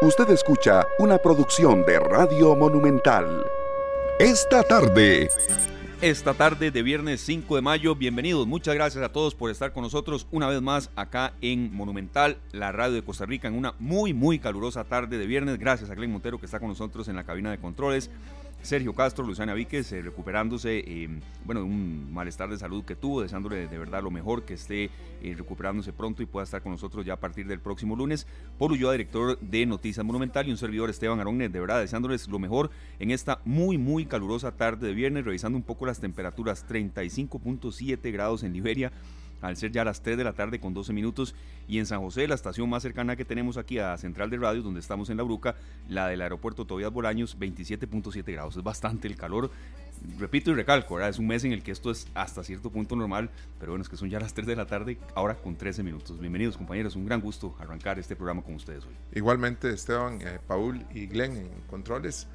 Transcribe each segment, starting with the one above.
Usted escucha una producción de Radio Monumental. Esta tarde. Esta tarde de viernes 5 de mayo, bienvenidos. Muchas gracias a todos por estar con nosotros una vez más acá en Monumental, la radio de Costa Rica, en una muy, muy calurosa tarde de viernes. Gracias a Glenn Montero que está con nosotros en la cabina de controles. Sergio Castro, Luciana Víquez, eh, recuperándose, eh, bueno, de un malestar de salud que tuvo, deseándole de verdad lo mejor, que esté eh, recuperándose pronto y pueda estar con nosotros ya a partir del próximo lunes. Paul Ulloa, director de Noticias Monumental, y un servidor Esteban Aronne, de verdad, deseándoles lo mejor en esta muy, muy calurosa tarde de viernes, revisando un poco las temperaturas, 35.7 grados en Liberia, al ser ya las 3 de la tarde con 12 minutos. Y en San José, la estación más cercana que tenemos aquí a Central de Radio, donde estamos en La Bruca, la del aeropuerto Tobias Bolaños, 27.7 grados. Es bastante el calor. Repito y recalco, es un mes en el que esto es hasta cierto punto normal, pero bueno, es que son ya las 3 de la tarde, ahora con 13 minutos. Bienvenidos compañeros, un gran gusto arrancar este programa con ustedes hoy. Igualmente Esteban, eh, Paul y Glenn en controles.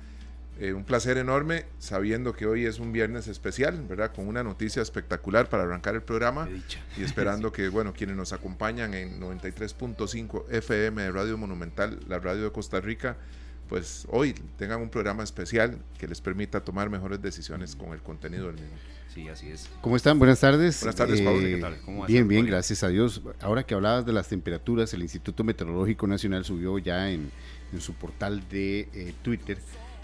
Eh, un placer enorme sabiendo que hoy es un viernes especial, ¿verdad? Con una noticia espectacular para arrancar el programa y esperando que, bueno, quienes nos acompañan en 93.5 FM de Radio Monumental, la radio de Costa Rica, pues hoy tengan un programa especial que les permita tomar mejores decisiones con el contenido del mismo. Sí, así es. ¿Cómo están? Buenas tardes. Buenas tardes, Pablo. ¿Qué Eh, tal? ¿Cómo va a bien, bien, gracias a Dios. Ahora que hablabas de las temperaturas, el Instituto Meteorológico Nacional subió ya en, en su portal de eh, Twitter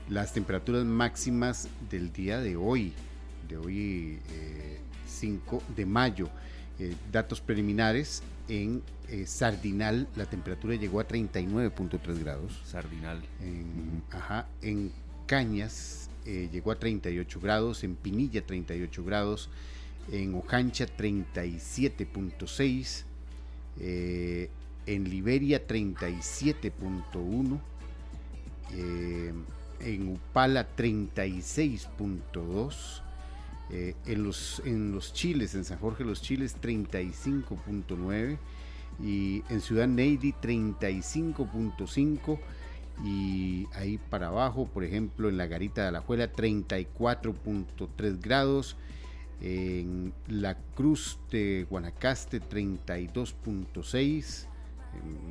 las temperaturas máximas del día de hoy, de hoy eh, 5 de mayo. Eh, datos preliminares, en eh, Sardinal la temperatura llegó a 39.3 grados. Sardinal. En, ajá, en Cañas eh, llegó a 38 grados, en Pinilla 38 grados, en Ojancha 37.6, eh, en Liberia 37.1, eh, en Upala 36.2, eh, en, los, en los Chiles, en San Jorge los Chiles 35.9 y en Ciudad Neidy 35.5 y ahí para abajo, por ejemplo, en la Garita de Alajuela 34.3 grados, en la Cruz de Guanacaste 32.6, eh,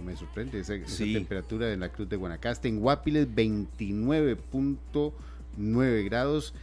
me sorprende esa, esa Sí. temperatura de la Cruz de Guanacaste, en Guapiles 29.9 grados,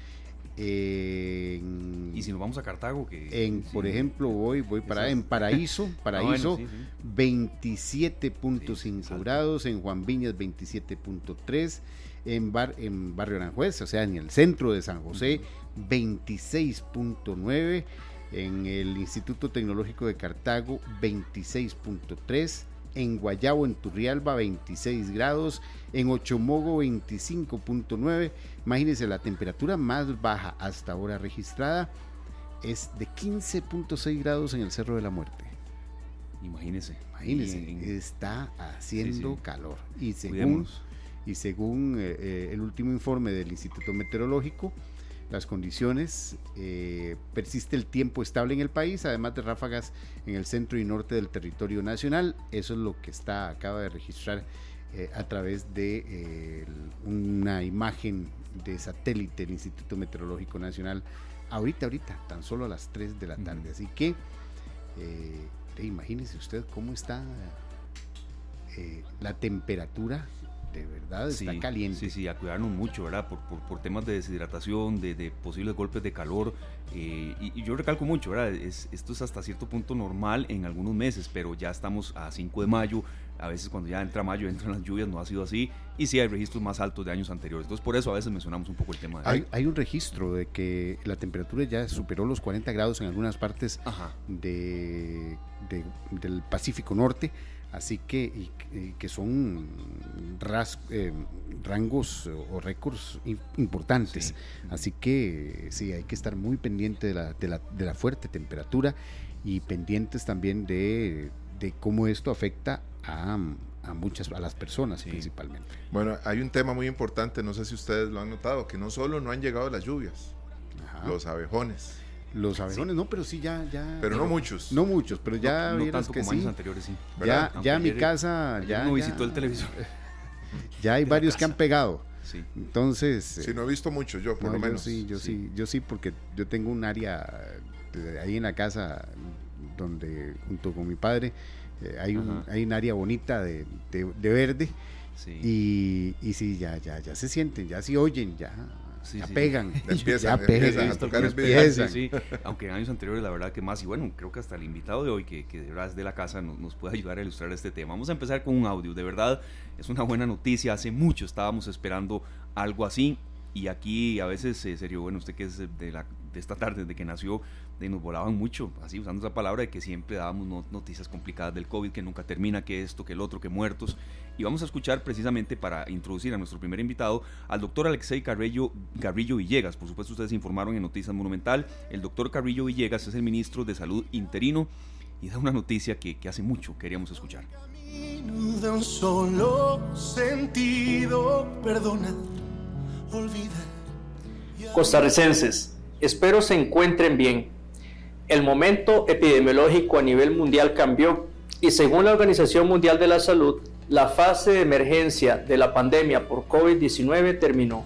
en, Y si nos vamos a Cartago, que. en, sí, por ejemplo, voy, voy para en Paraíso, Paraíso Ah, bueno, sí, sí. 27.5 Sí, alto. grados, en Juan Viñas 27.3, en, bar, en Barrio Aranjuez, o sea, en el centro de San José 26.9, en el Instituto Tecnológico de Cartago 26.3, en Guayabo, en Turrialba 26 grados, en Ochomogo 25.9, imagínense la temperatura más baja hasta ahora registrada es de 15.6 grados en el Cerro de la Muerte. Imagínese. Imagínense, en- está haciendo Sí, sí. calor. Y según, y según eh, eh, el último informe del Instituto Meteorológico, las condiciones, eh, persiste el tiempo estable en el país, además de ráfagas en el centro y norte del territorio nacional. Eso es lo que está, acaba de registrar eh, a través de eh, una imagen de satélite del Instituto Meteorológico Nacional. Ahorita, ahorita, tan solo a las 3 de la tarde. Así que eh, imagínese usted cómo está la temperatura, verdad, está Sí, caliente. Sí, sí, a cuidarnos mucho, ¿verdad? Por, por, por temas de deshidratación, de, de posibles golpes de calor. eh, y, y yo recalco mucho, ¿verdad? Es, esto es hasta cierto punto normal en algunos meses, pero ya estamos a 5 de mayo. A veces cuando ya entra mayo, entran las lluvias, no ha sido así. Y sí hay registros más altos de años anteriores. Entonces por eso a veces mencionamos un poco el tema de... Hay, hay un registro de que la temperatura ya superó los 40 grados en algunas partes de- del Pacífico Norte, así que, y- y que son ras- eh, rangos o récords im- importantes. Sí. Así que sí, hay que estar muy pendiente de la, de la, de la fuerte temperatura y pendientes también de, de cómo esto afecta a, a muchas, a las personas Sí. principalmente. Bueno, hay un tema muy importante, no sé si ustedes lo han notado, que no solo no han llegado las lluvias, Ajá. los abejones, Los abejones, no, pero sí, ya, ya. pero no muchos. No muchos, pero ya no, no tanto que como sí. años anteriores, sí. Ya, ya mi casa, ya, ya- visitó el televisor. ya hay varios que han pegado. Sí. Entonces, Sí, no he visto muchos yo, por no, lo yo menos. sí, yo sí. sí. yo sí, porque yo tengo un área ahí en la casa donde junto con mi padre eh, hay un hay un área bonita de, de- de verde Y, y sí, ya, ya, ya se sienten, ya se oyen, ya, ya pegan, ya pegan, a tocar Aunque en años anteriores la verdad que más, y bueno, creo que hasta el invitado de hoy, que, que de verdad es de la casa, nos, nos, puede ayudar a ilustrar este tema. Vamos a empezar con un audio, de verdad es una buena noticia, hace mucho estábamos esperando algo así, y aquí a veces, eh, serio, bueno, usted que es de, la, de esta tarde, desde que nació, de nos volaban mucho, así usando esa palabra de que siempre dábamos noticias complicadas del COVID, que nunca termina, que esto, que el otro, que muertos. Y vamos a escuchar precisamente para introducir a nuestro primer invitado al doctor Alexei Carrillo, Carrillo Villegas. Por supuesto, ustedes informaron en Noticias Monumental. El doctor Carrillo Villegas es el ministro de Salud interino y da una noticia que, que hace mucho queríamos escuchar. De un solo sentido, perdona, Costarricenses, espero se encuentren bien el momento epidemiológico a nivel mundial cambió y según la Organización Mundial de la Salud, la fase de emergencia de la pandemia por COVID-19 terminó.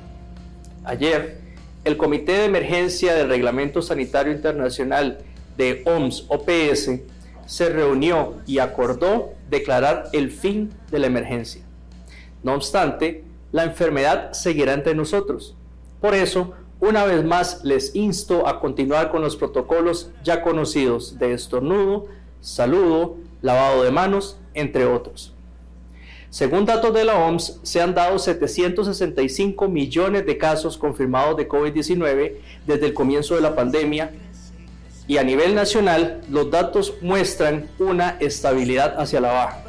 Ayer, el Comité de Emergencia del Reglamento Sanitario Internacional de OMS-OPS se reunió y acordó declarar el fin de la emergencia. No obstante, la enfermedad seguirá entre nosotros. Por eso, una vez más les insto a continuar con los protocolos ya conocidos de estornudo, saludo, lavado de manos, entre otros. Según datos de la OMS, se han dado 765 millones de casos confirmados de COVID-19 desde el comienzo de la pandemia y a nivel nacional los datos muestran una estabilidad hacia la baja.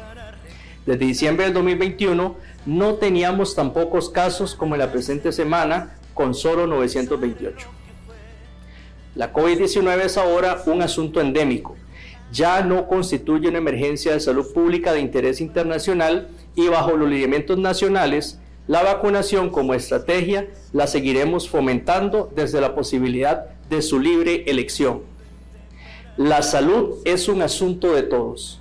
Desde diciembre del 2021 no teníamos tan pocos casos como en la presente semana, con solo 928. La COVID-19 es ahora un asunto endémico. Ya no constituye una emergencia de salud pública de interés internacional y bajo los lineamientos nacionales, la vacunación como estrategia la seguiremos fomentando desde la posibilidad de su libre elección. La salud es un asunto de todos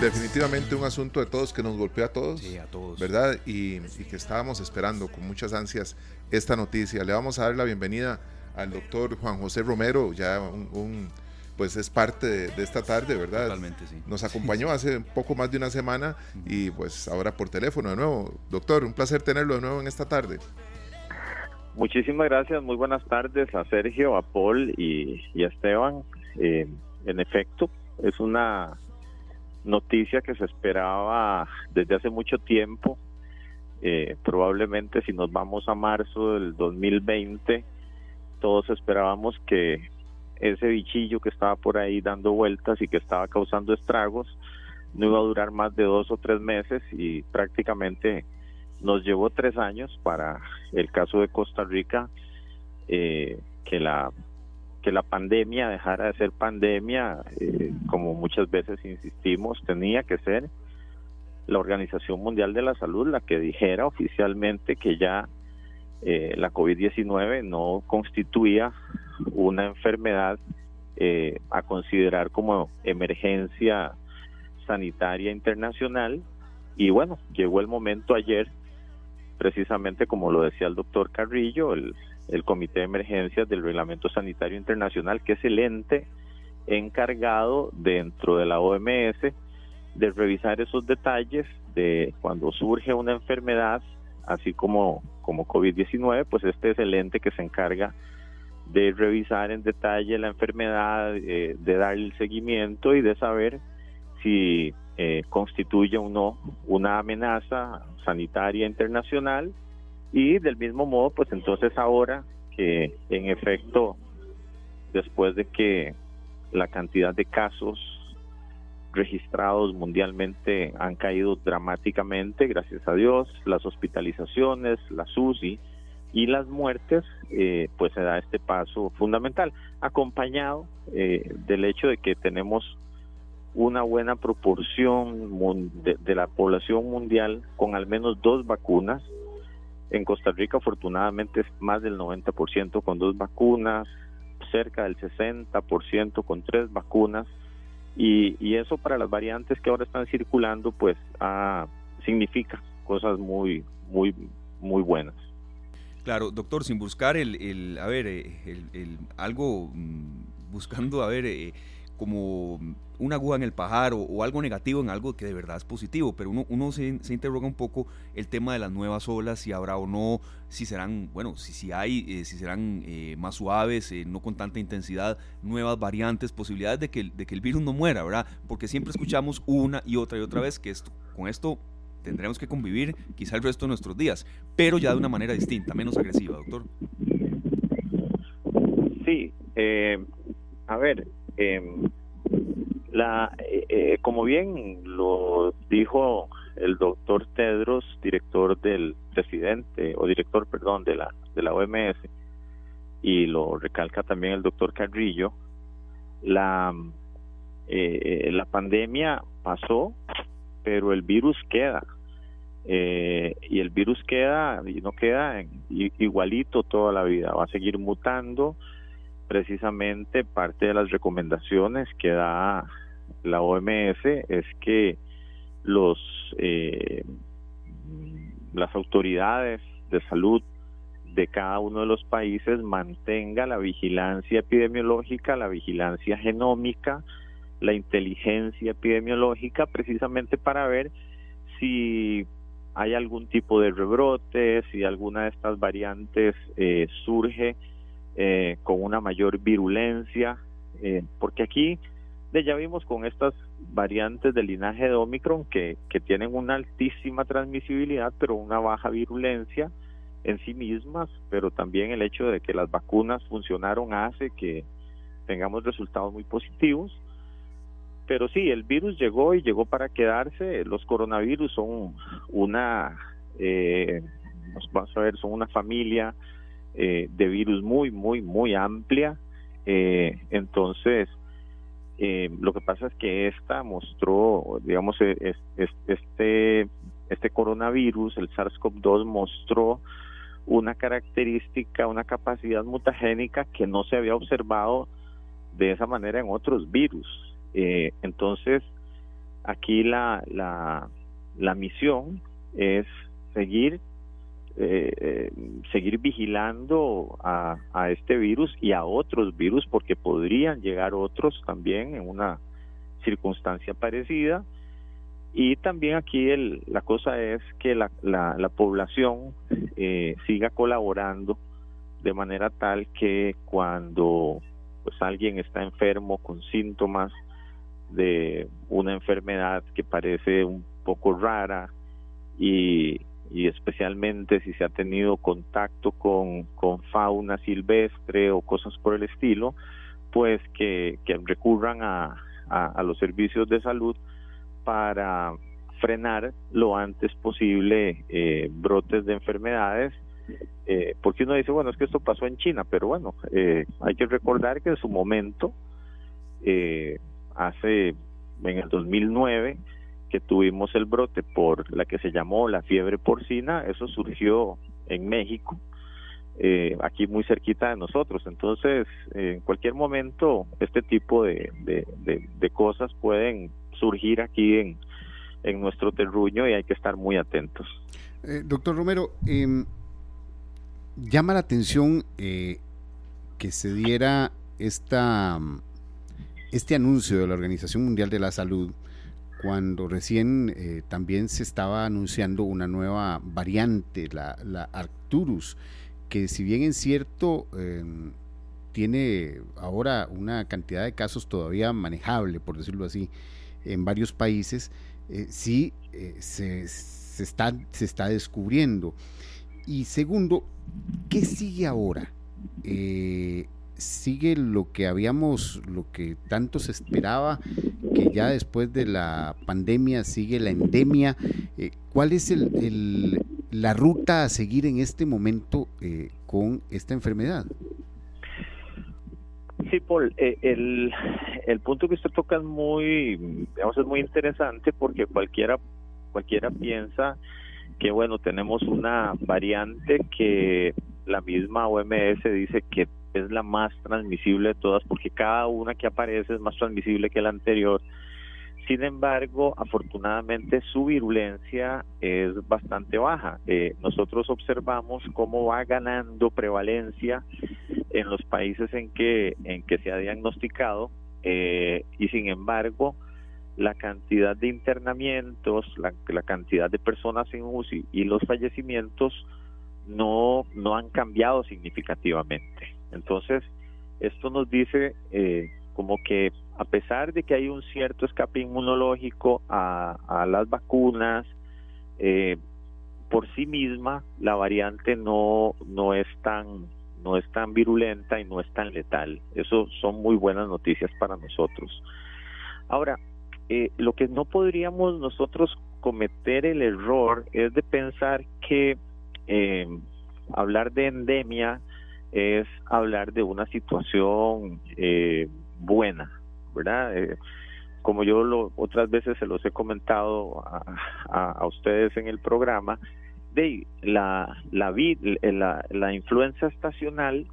Definitivamente un asunto de todos que nos golpea a todos. a todos. ¿Verdad? Y, que estábamos esperando con muchas ansias esta noticia. Le vamos a dar la bienvenida al doctor Juan José Romero, ya un, pues es parte de, esta tarde, ¿verdad? Totalmente, sí. Nos acompañó hace un poco más de una semana y pues ahora por teléfono de nuevo. Doctor, un placer tenerlo de nuevo en esta tarde. Muchísimas gracias, muy buenas tardes a Sergio, a Paul y, a Esteban. Eh, en efecto, es una noticia que se esperaba desde hace mucho tiempo. Eh, probablemente si nos vamos a marzo del 2020, todos esperábamos que ese bichillo que estaba por ahí dando vueltas y que estaba causando estragos no iba a durar más de dos o tres meses y prácticamente nos llevó tres años para el caso de Costa Rica eh, que la que la pandemia dejara de ser pandemia, eh, como muchas veces insistimos, tenía que ser la Organización Mundial de la Salud la que dijera oficialmente que ya eh, la COVID-19 no constituía una enfermedad eh, a considerar como emergencia sanitaria internacional. Y bueno, llegó el momento ayer, precisamente como lo decía el doctor Carrillo, el el Comité de Emergencias del Reglamento Sanitario Internacional, que es el ente encargado dentro de la OMS de revisar esos detalles de cuando surge una enfermedad, así como, como COVID-19, pues este es el ente que se encarga de revisar en detalle la enfermedad, eh, de darle el seguimiento y de saber si eh, constituye o no una amenaza sanitaria internacional y del mismo modo, pues entonces ahora que en efecto, después de que la cantidad de casos registrados mundialmente han caído dramáticamente, gracias a Dios, las hospitalizaciones, las UCI y las muertes, eh, pues se da este paso fundamental, acompañado eh, del hecho de que tenemos una buena proporción de, de la población mundial con al menos dos vacunas, en Costa Rica afortunadamente es más del 90% con dos vacunas, cerca del 60% con tres vacunas y, eso para las variantes que ahora están circulando pues ah, significa cosas muy muy muy buenas. Claro, doctor, sin buscar el, el a ver, eh, el, el, algo mm, buscando a ver eh, como una aguja en el pajar o, algo negativo en algo que de verdad es positivo, pero uno, uno se, se, interroga un poco el tema de las nuevas olas, si habrá o no, si serán, bueno, si, si hay, eh, si serán eh, más suaves, eh, no con tanta intensidad, nuevas variantes, posibilidades de que, de que el virus no muera, ¿verdad? Porque siempre escuchamos una y otra y otra vez que esto, con esto tendremos que convivir quizá el resto de nuestros días, pero ya de una manera distinta, menos agresiva, doctor. Sí, a ver, em, la, eh, eh, como bien lo dijo el doctor Tedros, director del presidente, o director, perdón, de la, de la OMS, y lo recalca también el doctor Carrillo, la, eh, la pandemia pasó, pero el virus queda. y el virus queda y no queda igualito toda la vida, va a seguir mutando. Precisamente parte de las recomendaciones que da la OMS es que los eh, las autoridades de salud de cada uno de los países mantenga la vigilancia epidemiológica, la vigilancia genómica, la inteligencia epidemiológica, precisamente para ver si hay algún tipo de rebrote, si alguna de estas variantes eh, surge eh, con una mayor virulencia, porque aquí ya vimos con estas variantes del linaje de Omicron que, que tienen una altísima transmisibilidad, pero una baja virulencia en sí mismas, pero también el hecho de que las vacunas funcionaron hace que tengamos resultados muy positivos. Pero sí, el virus llegó y llegó para quedarse. Los coronavirus son una, eh, vamos a ver, son una familia eh, de virus muy, muy, muy amplia. Eh, entonces, eh, lo que pasa es que esta mostró, digamos, e, este, este coronavirus, el SARS-CoV-2, mostró una característica, una capacidad mutagénica que no se había observado de esa manera en otros virus. Eh, entonces, aquí la, la, la misión es seguir eh, eh, seguir vigilando a, este virus y a otros virus porque podrían llegar otros también en una circunstancia parecida. Y también aquí el, la cosa es que la, la, la población eh, siga colaborando de manera tal que cuando pues alguien está enfermo con síntomas de una enfermedad que parece un poco rara y y especialmente si se ha tenido contacto con, con fauna silvestre o cosas por el estilo, pues que, que recurran a, a, los servicios de salud para frenar lo antes posible eh, brotes de enfermedades, eh, porque uno dice, bueno, es que esto pasó en China, pero bueno, eh, hay que recordar que en su momento, hace en el 2009, que tuvimos el brote por la que se llamó la fiebre porcina, eso surgió en México, eh, aquí muy cerquita de nosotros. Entonces, en cualquier momento, este tipo de, de, cosas pueden surgir aquí en, en, nuestro terruño y hay que estar muy atentos. Eh, doctor Romero, em, llama la atención eh, que se diera esta, este anuncio de la Organización Mundial de la Salud cuando recién eh, también se estaba anunciando una nueva variante, la, la Arcturus, que si bien es cierto, em, tiene ahora una cantidad de casos todavía manejable, por decirlo así, en varios países, eh, sí eh, se, se, está, se está descubriendo. Y segundo, ¿qué sigue ahora? Sigue lo que habíamos, lo que tanto se esperaba, que ya después de la pandemia sigue la endemia. Eh, ¿Cuál es el, la ruta a seguir en este momento eh, con esta enfermedad? Sí, Paul, eh, el, el punto que usted toca es muy, digamos, es muy interesante porque cualquiera, cualquiera piensa que, bueno, tenemos una variante que la misma OMS dice que es la más transmisible de todas porque cada una que aparece es más transmisible que la anterior. Sin embargo, afortunadamente su virulencia es bastante baja. Eh, nosotros observamos cómo va ganando prevalencia en los países en que, en que se ha diagnosticado eh, y sin embargo la cantidad de internamientos, la, cantidad de personas en UCI y los fallecimientos no, no han cambiado significativamente. Entonces, esto nos dice eh, como que a pesar de que hay un cierto escape inmunológico a, a las vacunas, eh, por sí misma la variante no, no es tan no es tan virulenta y no es tan letal. Eso son muy buenas noticias para nosotros. Ahora, eh, lo que no podríamos nosotros cometer el error es de pensar que eh, hablar de endemia es hablar de una situación eh, buena, ¿verdad? como yo lo, otras veces se los he comentado a, a ustedes en el programa, de la, la, la, la influenza estacional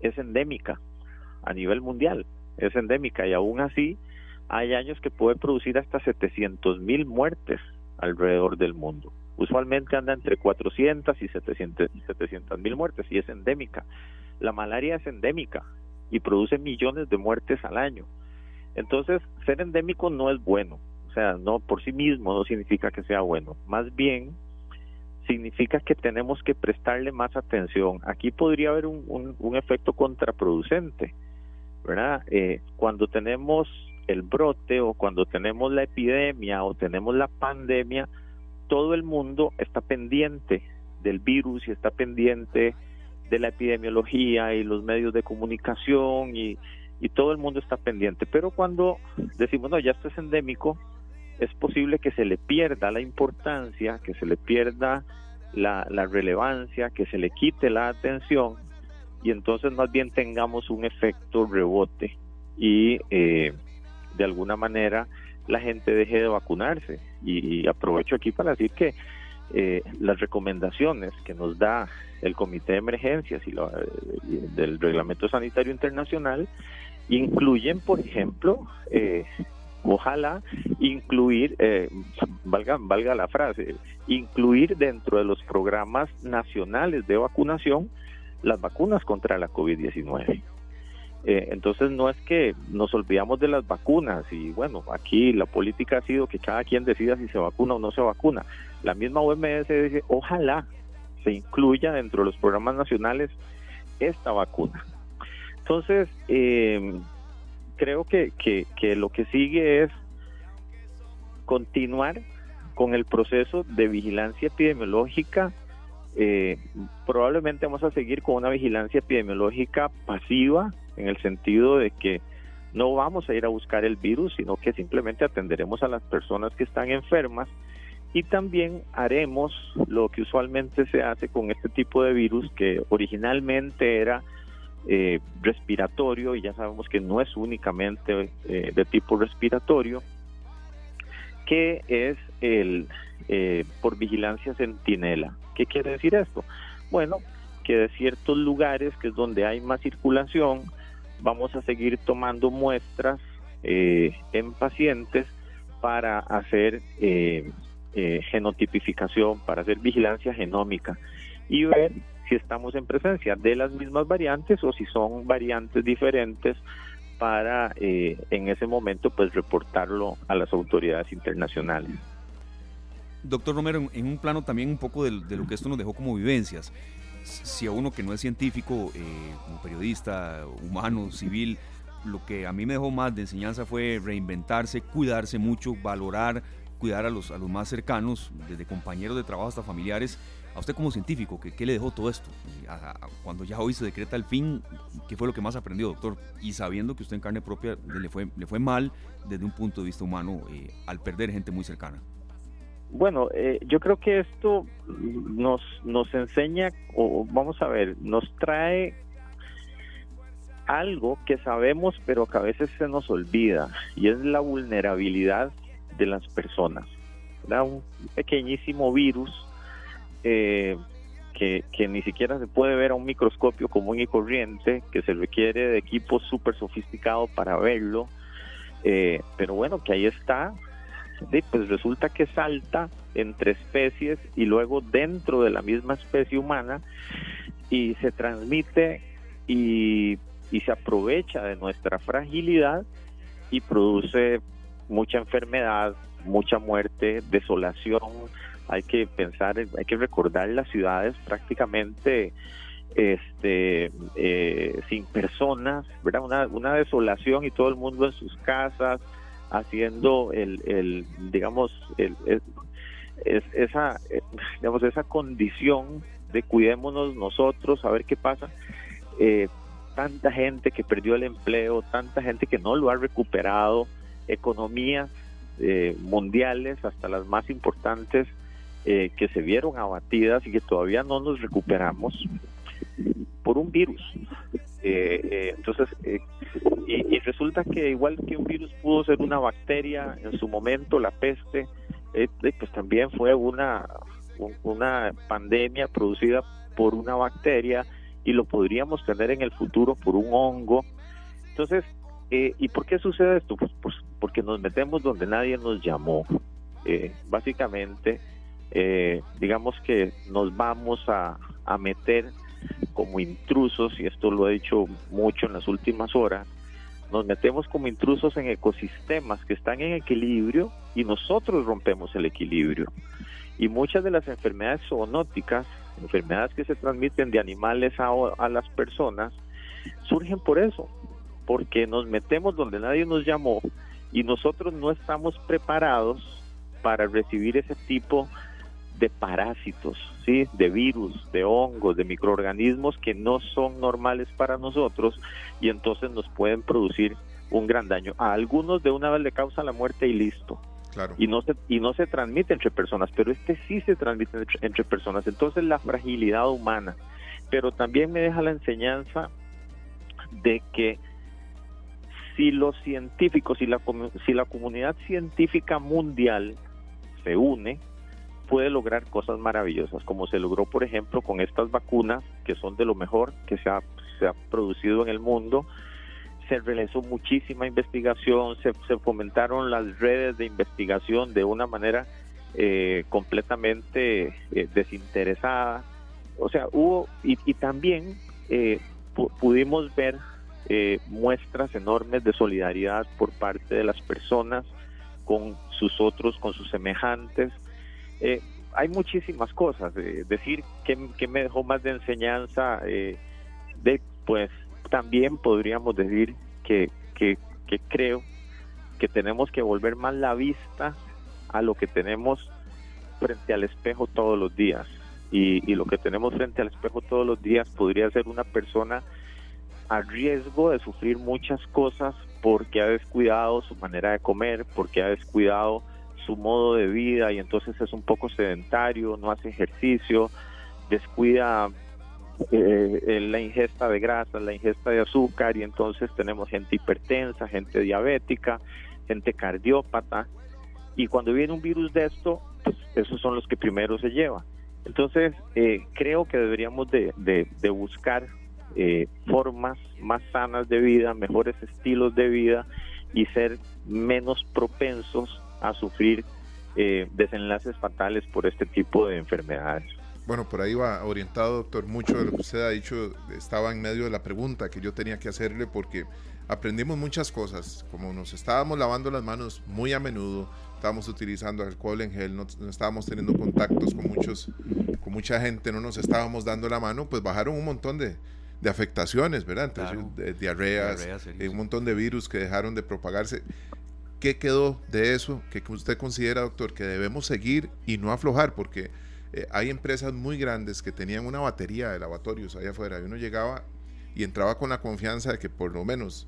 es endémica a nivel mundial, es endémica y aún así hay años que puede producir hasta 700 mil muertes alrededor del mundo. Usualmente anda entre 400 y 700 mil muertes y es endémica. La malaria es endémica y produce millones de muertes al año. Entonces, ser endémico no es bueno. O sea, no por sí mismo no significa que sea bueno. Más bien, significa que tenemos que prestarle más atención. Aquí podría haber un, un, efecto contraproducente, ¿verdad? Eh, cuando tenemos el brote o cuando tenemos la epidemia o tenemos la pandemia, todo el mundo está pendiente del virus y está pendiente de la epidemiología y los medios de comunicación y, y todo el mundo está pendiente. Pero cuando decimos, no, ya esto es endémico, es posible que se le pierda la importancia, que se le pierda la, relevancia, que se le quite la atención y entonces más bien tengamos un efecto rebote y eh, de alguna manera la gente deje de vacunarse. Y, aprovecho aquí para decir que eh, las recomendaciones que nos da el Comité de Emergencias y del Reglamento Sanitario Internacional incluyen, por ejemplo, eh, ojalá incluir, eh, valga, valga la frase, incluir dentro de los programas nacionales de vacunación las vacunas contra la COVID-19. Eh, entonces no es que nos olvidamos de las vacunas y bueno, aquí la política ha sido que cada quien decida si se vacuna o no se vacuna. La misma OMS dice, ojalá se incluya dentro de los programas nacionales esta vacuna. Entonces, eh, creo que, que, lo que sigue es continuar con el proceso de vigilancia epidemiológica. Eh, probablemente vamos a seguir con una vigilancia epidemiológica pasiva, en el sentido de que no vamos a ir a buscar el virus, sino que simplemente atenderemos a las personas que están enfermas y también haremos lo que usualmente se hace con este tipo de virus, que originalmente era eh, respiratorio y ya sabemos que no es únicamente eh, de tipo respiratorio, que es el eh, por vigilancia centinela. ¿Qué quiere decir esto? Bueno, que de ciertos lugares que es donde hay más circulación, vamos a seguir tomando muestras en pacientes para hacer genotipificación, para hacer vigilancia genómica y ver si estamos en presencia de las mismas variantes o si son variantes diferentes para eh, en ese momento pues reportarlo a las autoridades internacionales. Doctor Romero, en un plano también un poco de, lo que esto nos dejó como vivencias, si a uno que no es científico, eh, como periodista, humano, civil, lo que a mí me dejó más de enseñanza fue reinventarse, cuidarse mucho, valorar, cuidar a los, a los más cercanos, desde compañeros de trabajo hasta familiares, a usted como científico, ¿qué, le dejó todo esto? cuando ya hoy se decreta el fin, ¿qué fue lo que más aprendió, doctor? Y sabiendo que usted en carne propia le fue, le fue mal desde un punto de vista humano eh, al perder gente muy cercana. Bueno, eh, yo creo que esto nos, nos enseña, o vamos a ver, nos trae algo que sabemos pero que a veces se nos olvida y es la vulnerabilidad de las personas. Un pequeñísimo virus eh, que, ni siquiera se puede ver a un microscopio común y corriente, que se requiere de equipos súper sofisticados para verlo, eh, pero bueno, que ahí está, pues resulta que salta entre especies y luego dentro de la misma especie humana y se transmite y, y se aprovecha de nuestra fragilidad y produce mucha enfermedad, mucha muerte, desolación. Hay que pensar, hay que recordar las ciudades prácticamente este eh, sin personas, ¿verdad? Una, una desolación y todo el mundo en sus casas haciendo el, el digamos, el, esa, eh, digamos, esa condición de cuidémonos nosotros, a ver qué pasa. Eh, tanta gente que perdió el empleo, tanta gente que no lo ha recuperado, economías eh, mundiales, hasta las más importantes, que se vieron abatidas y que todavía no nos recuperamos por un virus. entonces, y, y, resulta que igual que un virus pudo ser una bacteria en su momento, la peste, eh, pues también fue una, una pandemia producida por una bacteria y lo podríamos tener en el futuro por un hongo. Entonces, eh, ¿y por qué sucede esto? Pues, pues, porque nos metemos donde nadie nos llamó. Eh, básicamente, digamos que nos vamos a, a meter como intrusos, y esto lo he dicho mucho en las últimas horas, nos metemos como intrusos en ecosistemas que están en equilibrio y nosotros rompemos el equilibrio. Y muchas de las enfermedades zoonóticas, enfermedades que se transmiten de animales a, las personas, surgen por eso, porque nos metemos donde nadie nos llamó y nosotros no estamos preparados para recibir ese tipo de parásitos, ¿sí? de virus, de hongos, de microorganismos que no son normales para nosotros y entonces nos pueden producir un gran daño. A algunos de una vez le causa la muerte y listo. Claro. Y no se y no se transmite entre personas, pero este sí se transmite entre, personas. Entonces la fragilidad humana, pero también me deja la enseñanza de que si los científicos y la si la comunidad científica mundial se une, puede lograr cosas maravillosas, como se logró, por ejemplo, con estas vacunas, que son de lo mejor que se ha, se ha producido en el mundo. Se realizó muchísima investigación, se, se fomentaron las redes de investigación de una manera eh, completamente eh, desinteresada. O sea, hubo, y, y también eh, pudimos ver muestras enormes de solidaridad por parte de las personas con sus otros, con sus semejantes, eh, hay muchísimas cosas. decir que, me dejó más de enseñanza, eh, pues también podríamos decir que, que, creo que tenemos que volver más la vista a lo que tenemos frente al espejo todos los días. Y, y, lo que tenemos frente al espejo todos los días podría ser una persona a riesgo de sufrir muchas cosas porque ha descuidado su manera de comer, porque ha descuidado su modo de vida y entonces es un poco sedentario, no hace ejercicio, descuida eh, la ingesta de grasa, la ingesta de azúcar y entonces tenemos gente hipertensa, gente diabética, gente cardiópata y cuando viene un virus de esto, pues esos son los que primero se lleva. Entonces eh, creo que deberíamos de, de, buscar eh, formas más sanas de vida, mejores estilos de vida y ser menos propensos a sufrir eh, desenlaces fatales por este tipo de enfermedades. Bueno, por ahí va orientado, doctor. Mucho de lo que usted ha dicho estaba en medio de la pregunta que yo tenía que hacerle porque aprendimos muchas cosas. Como nos estábamos lavando las manos muy a menudo, estábamos utilizando alcohol en gel, no, estábamos teniendo contactos con, muchos, con mucha gente, no nos estábamos dando la mano, pues bajaron un montón de, de afectaciones, ¿verdad? Entonces, diarreas, eh, un montón de virus que dejaron de propagarse. ¿Qué quedó de eso que usted considera, doctor, que debemos seguir y no aflojar? Porque eh, hay empresas muy grandes que tenían una batería de lavatorios allá afuera y uno llegaba y entraba con la confianza de que por lo menos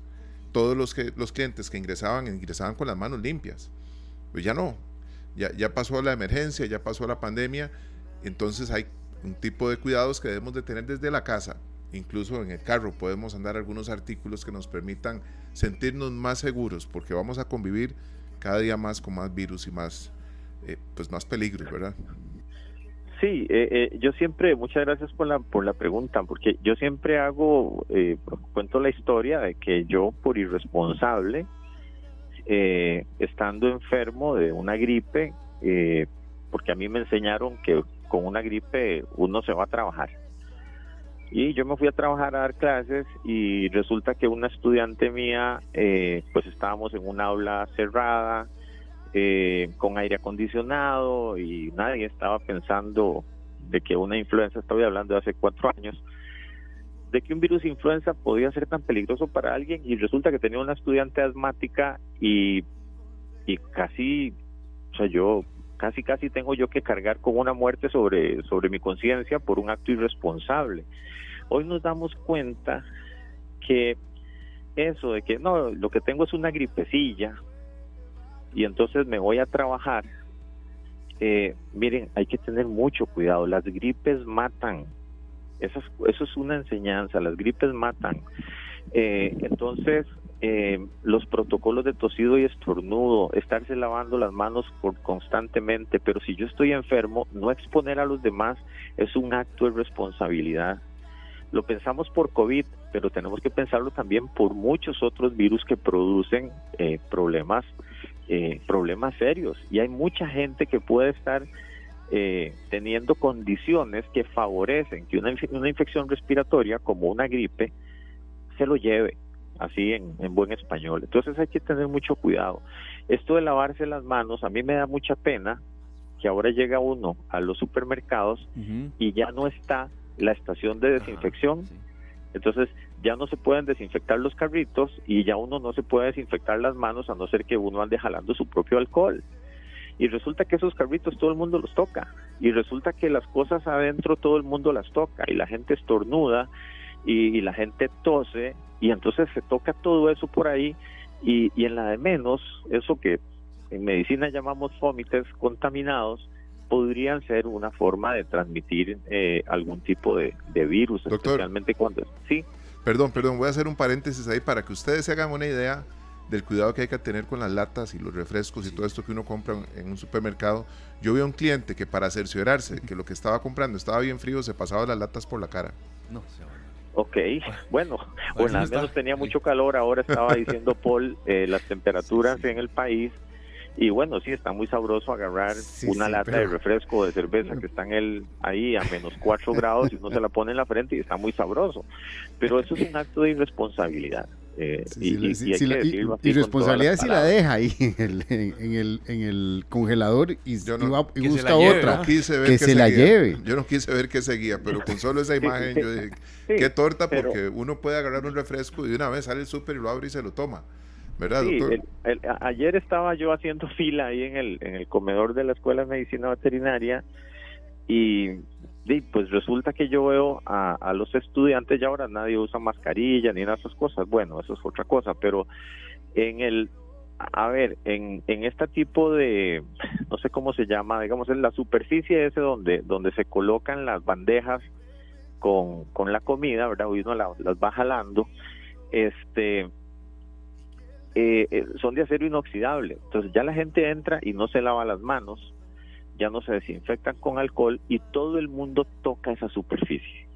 todos los, que, los clientes que ingresaban ingresaban con las manos limpias. Pues ya no, ya, ya pasó la emergencia, ya pasó la pandemia, entonces hay un tipo de cuidados que debemos de tener desde la casa. Incluso en el carro podemos andar algunos artículos que nos permitan sentirnos más seguros porque vamos a convivir cada día más con más virus y más, eh, pues más peligros, ¿verdad? Sí, eh, eh, yo siempre, muchas gracias por la, por la pregunta, porque yo siempre hago, cuento la historia de que yo por irresponsable, estando enfermo de una gripe, porque a mí me enseñaron que con una gripe uno se va a trabajar. Y yo me fui a trabajar a dar clases y resulta que una estudiante mía, eh, pues estábamos en un aula cerrada, eh, con aire acondicionado y nadie estaba pensando de que una influenza, estoy hablando de hace cuatro años, de que un virus influenza podía ser tan peligroso para alguien. Y resulta que tenía una estudiante asmática y, y casi, o sea, yo casi casi tengo yo que cargar con una muerte sobre, sobre mi conciencia por un acto irresponsable. Hoy nos damos cuenta que eso de que no, lo que tengo es una gripecilla y entonces me voy a trabajar. Eh, miren, hay que tener mucho cuidado, las gripes matan, eso es, eso es una enseñanza, las gripes matan. Eh, entonces, eh, los protocolos de tosido y estornudo, estarse lavando las manos constantemente, pero si yo estoy enfermo, no exponer a los demás es un acto de responsabilidad. Lo pensamos por COVID, pero tenemos que pensarlo también por muchos otros virus que producen eh, problemas, eh, problemas serios. Y hay mucha gente que puede estar teniendo condiciones que favorecen que una, una infección respiratoria, como una gripe, se lo lleve así en, buen español. Entonces hay que tener mucho cuidado. Esto de lavarse las manos, a mí me da mucha pena que ahora llega uno a los supermercados y ya no está la estación de desinfección. Entonces ya no se pueden desinfectar los carritos y ya uno no se puede desinfectar las manos a no ser que uno ande jalando su propio alcohol. Y resulta que esos carritos todo el mundo los toca. Y resulta que las cosas adentro todo el mundo las toca. Y la gente estornuda y la gente tose y entonces se toca todo eso por ahí y, en la de menos, eso que en medicina llamamos fómites contaminados, podrían ser una forma de transmitir eh, algún tipo de, virus, especialmente cuando... Sí. Perdón, perdón, voy a hacer un paréntesis ahí para que ustedes se hagan una idea del cuidado que hay que tener con las latas y los refrescos y todo esto que uno compra en un supermercado. Yo vi a un cliente que para cerciorarse que lo que estaba comprando estaba bien frío, se pasaba las latas por la cara. No, se Ok, bueno, bueno, al menos tenía mucho calor, ahora estaba diciendo Paul eh, las temperaturas en el país y bueno, sí, está muy sabroso agarrar una lata de refresco de cerveza que está en el, ahí a menos 4 grados y uno se la pone en la frente y está muy sabroso. Pero eso es un acto de irresponsabilidad. Y, responsabilidad si la deja ahí en el, en el, en el congelador y, busca otra que, se la lleve. Yo no quise ver que seguía, pero con solo esa imagen yo dije, qué torta, porque uno puede agarrar un refresco y de una vez sale el súper y lo abre y se lo toma. ¿Verdad, doctor? ayer estaba yo haciendo fila ahí en el, en el comedor de la Escuela de Medicina Veterinaria y pues resulta que yo veo a, los estudiantes, ya ahora nadie usa mascarilla ni nada de esas cosas, bueno, eso es otra cosa, pero en el, a ver, en, en este tipo de, no sé cómo se llama, digamos, en la superficie ese donde, donde se colocan las bandejas con, con la comida, ¿verdad? Y uno las va jalando, este, eh, eh, son de acero inoxidable, entonces ya la gente entra y no se lava las manos, ya no se desinfectan con alcohol y todo el mundo toca esa superficie.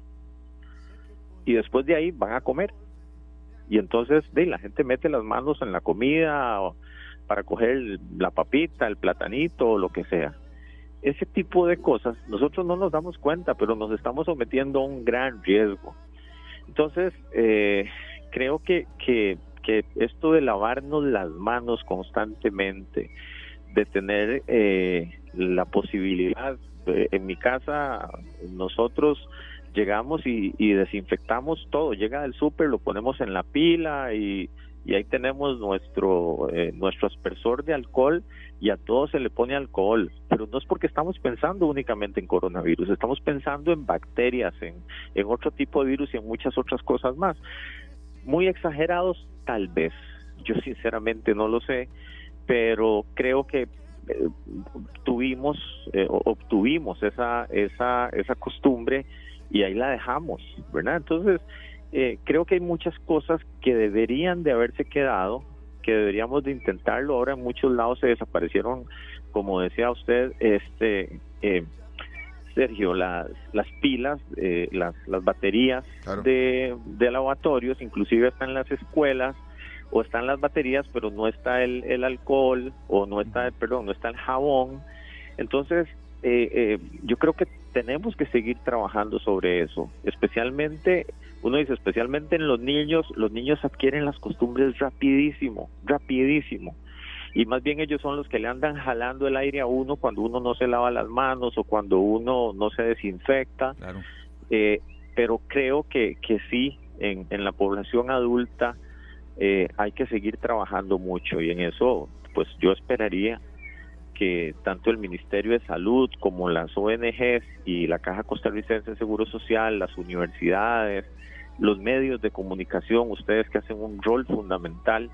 Y después de ahí van a comer. Y entonces la gente mete las manos en la comida para coger la papita, el platanito o lo que sea. Ese tipo de cosas nosotros no nos damos cuenta, pero nos estamos sometiendo a un gran riesgo. Entonces, eh, creo que, que, que esto de lavarnos las manos constantemente, de tener eh, la posibilidad, en mi casa nosotros llegamos y, desinfectamos todo, llega del súper, lo ponemos en la pila y, ahí tenemos nuestro eh, nuestro aspersor de alcohol y a todo se le pone alcohol, pero no es porque estamos pensando únicamente en coronavirus, estamos pensando en bacterias, en, en otro tipo de virus y en muchas otras cosas más. Muy exagerados, tal vez, yo sinceramente no lo sé, pero creo que eh, tuvimos eh, obtuvimos esa esa esa costumbre y ahí la dejamos verdad entonces eh, creo que hay muchas cosas que deberían de haberse quedado que deberíamos de intentarlo. Ahora en muchos lados se desaparecieron como decía usted este Sergio, las, las pilas, las, las baterías de, de lavatorios, inclusive están en las escuelas, o están las baterías, pero no está el, el alcohol, o no está, perdón, no está el jabón. Entonces, eh, eh, yo creo que tenemos que seguir trabajando sobre eso, especialmente, uno dice, especialmente en los niños, los niños adquieren las costumbres rapidísimo, rapidísimo. Y más bien ellos son los que le andan jalando el aire a uno cuando uno no se lava las manos o cuando uno no se desinfecta. Eh, pero creo que, que sí, en, en la población adulta eh, hay que seguir trabajando mucho y en eso pues yo esperaría que tanto el Ministerio de Salud como las ONGs y la Caja Costarricense de Seguro Social, las universidades, los medios de comunicación, ustedes que hacen un rol fundamental,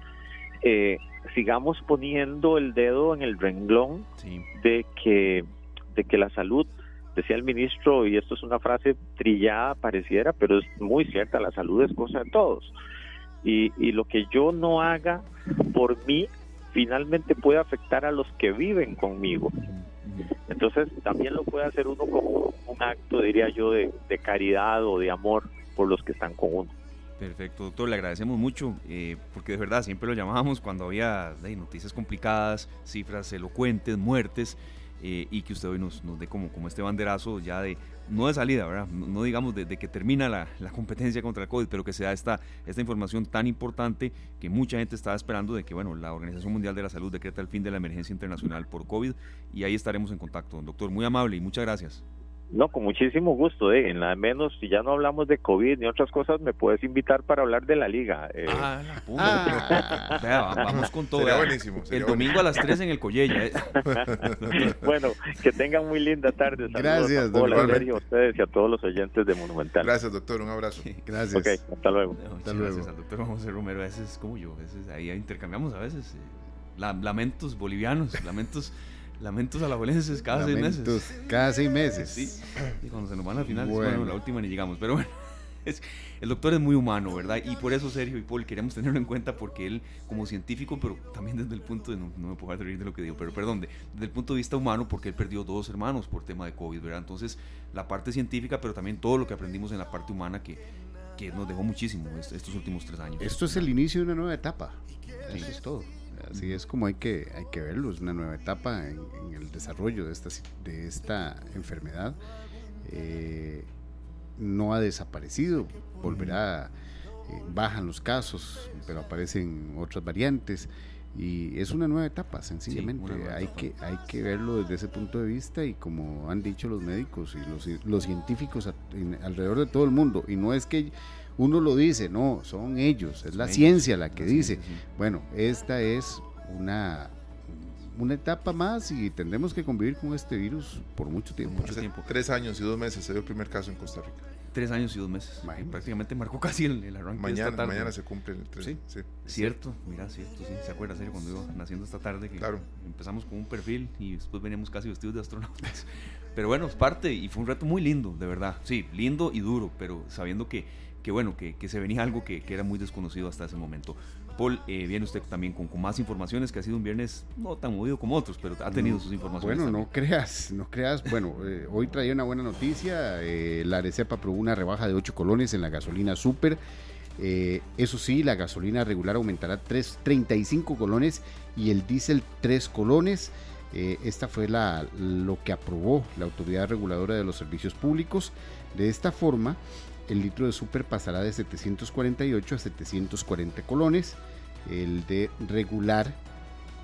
eh, sigamos poniendo el dedo en el renglón de que de que la salud decía el ministro y esto es una frase trillada pareciera pero es muy cierta la salud es cosa de todos y, y lo que yo no haga por mí finalmente puede afectar a los que viven conmigo. Entonces también lo puede hacer uno como un acto, diría yo, de, caridad o de amor por los que están con uno. Perfecto, doctor, le agradecemos mucho, eh, porque de verdad siempre lo llamábamos cuando había noticias complicadas, cifras elocuentes, muertes, eh, y que usted hoy nos, dé como, como este banderazo ya de, no de salida, ¿verdad? No, digamos de, que termina la, competencia contra el COVID, pero que se da esta, esta información tan importante que mucha gente estaba esperando de que, bueno, la Organización Mundial de la Salud decreta el fin de la emergencia internacional por COVID y ahí estaremos en contacto. Doctor, muy amable y muchas gracias. No, con muchísimo gusto. Eh. En la menos, si ya no hablamos de COVID ni otras cosas, me puedes invitar para hablar de la liga. Eh. Ah, ah. vamos con todo. buenísimo. El domingo a las 3 en el Collella. Eh. bueno, que tengan muy linda tarde. Gracias, doctor. a ustedes y a todos los oyentes de Monumental. Gracias, doctor. Un abrazo. Gracias. Ok, hasta luego. hasta luego. Gracias al doctor José Romero. A veces como yo. A veces ahí intercambiamos a veces. lamentos bolivianos, lamentos Lamentos alajuelenses cada seis meses. Cada seis meses. Sí. Y cuando se nos van al final, bueno. la última ni llegamos. Pero bueno, el doctor es muy humano, ¿verdad? Y por eso Sergio y Paul queremos tenerlo en cuenta porque él, como científico, pero también desde el punto de. No, me puedo reír de lo que digo, pero perdón, desde el punto de vista humano, porque él perdió dos hermanos por tema de COVID, ¿verdad? Entonces, la parte científica, pero también todo lo que aprendimos en la parte humana que, que nos dejó muchísimo estos últimos tres años. Esto es el inicio de una nueva etapa. Eso es todo. Así es como hay que, hay que verlo, es una nueva etapa en, el desarrollo de esta, de esta enfermedad. Eh, no ha desaparecido, volverá, eh, bajan los casos, pero aparecen otras variantes y es una nueva etapa sencillamente hay que hay que verlo desde ese punto de vista y como han dicho los médicos y los, los científicos alrededor de todo el mundo y no es que uno lo dice, no, son ellos, es la ciencia la que dice. Bueno, esta es una, una etapa más y tendremos que convivir con este virus por mucho tiempo. Mucho tiempo. Tres años y dos meses se dio el primer caso en Costa Rica. Tres años y dos meses. Prácticamente marcó casi el, arranque mañana, esta tarde. Mañana se cumple el tres. Sí, sí. Cierto, mira, cierto, sí. ¿Se acuerda, serio, cuando iba naciendo esta tarde? Que claro. Empezamos con un perfil y después veníamos casi vestidos de astronautas. Pero bueno, es parte y fue un reto muy lindo, de verdad. Sí, lindo y duro, pero sabiendo que que bueno, que, que se venía algo que, que, era muy desconocido hasta ese momento. Paul, eh, viene usted también con, con, más informaciones, que ha sido un viernes no tan movido como otros, pero ha tenido sus informaciones. Bueno, no creas, no creas. Bueno, eh, hoy traía una buena noticia. Eh, la Arecepa aprobó una rebaja de 8 colones en la gasolina super. eso sí, la gasolina regular aumentará 3, 35 colones y el diésel 3 colones. esta fue la, lo que aprobó la Autoridad Reguladora de los Servicios Públicos. De esta forma, el litro de super pasará de 748 a 740 colones, el de regular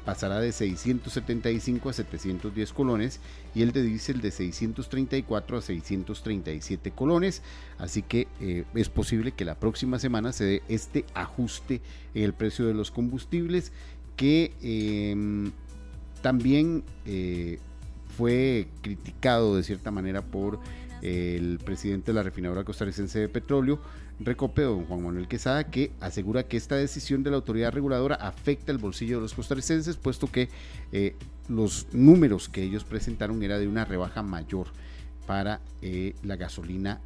pasará de 675 a 710 colones y el de diésel de 634 a 637 colones. Así que eh, es posible que la próxima semana se dé este ajuste en el precio de los combustibles que em, también eh, fue criticado de cierta manera por el presidente de la refinadora costarricense de petróleo, Recope, don Juan Manuel Quesada, que asegura que esta decisión de la autoridad reguladora afecta el bolsillo de los costarricenses, puesto que eh, los números que ellos presentaron era de una rebaja mayor para eh, la gasolina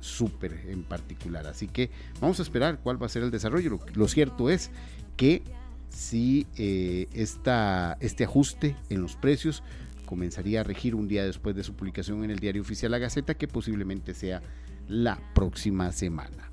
super en particular. Así que vamos a esperar cuál va a ser el desarrollo. Lo, cierto es que si eh, este ajuste en los precios comenzaría a regir un día después de su publicación en el diario oficial La Gaceta, que posiblemente sea la próxima semana.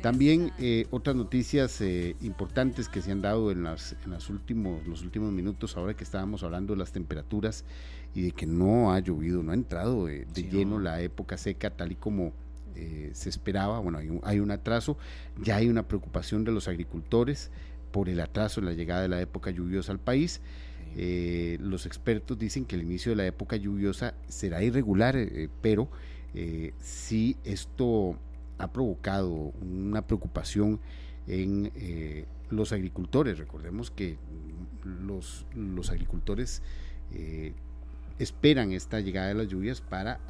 También eh, otras noticias eh, importantes que se han dado en, las, en las últimos, los últimos minutos, ahora que estábamos hablando de las temperaturas y de que no ha llovido, no ha entrado de, lleno la época seca tal y como eh, se esperaba. Bueno, hay un, hay un atraso, ya hay una preocupación de los agricultores por el atraso en la llegada de la época lluviosa al país. Eh, los expertos dicen que el inicio de la época lluviosa será irregular, eh, pero eh, sí esto ha provocado una preocupación en los agricultores. Recordemos que los, los agricultores esperan esta llegada de las lluvias para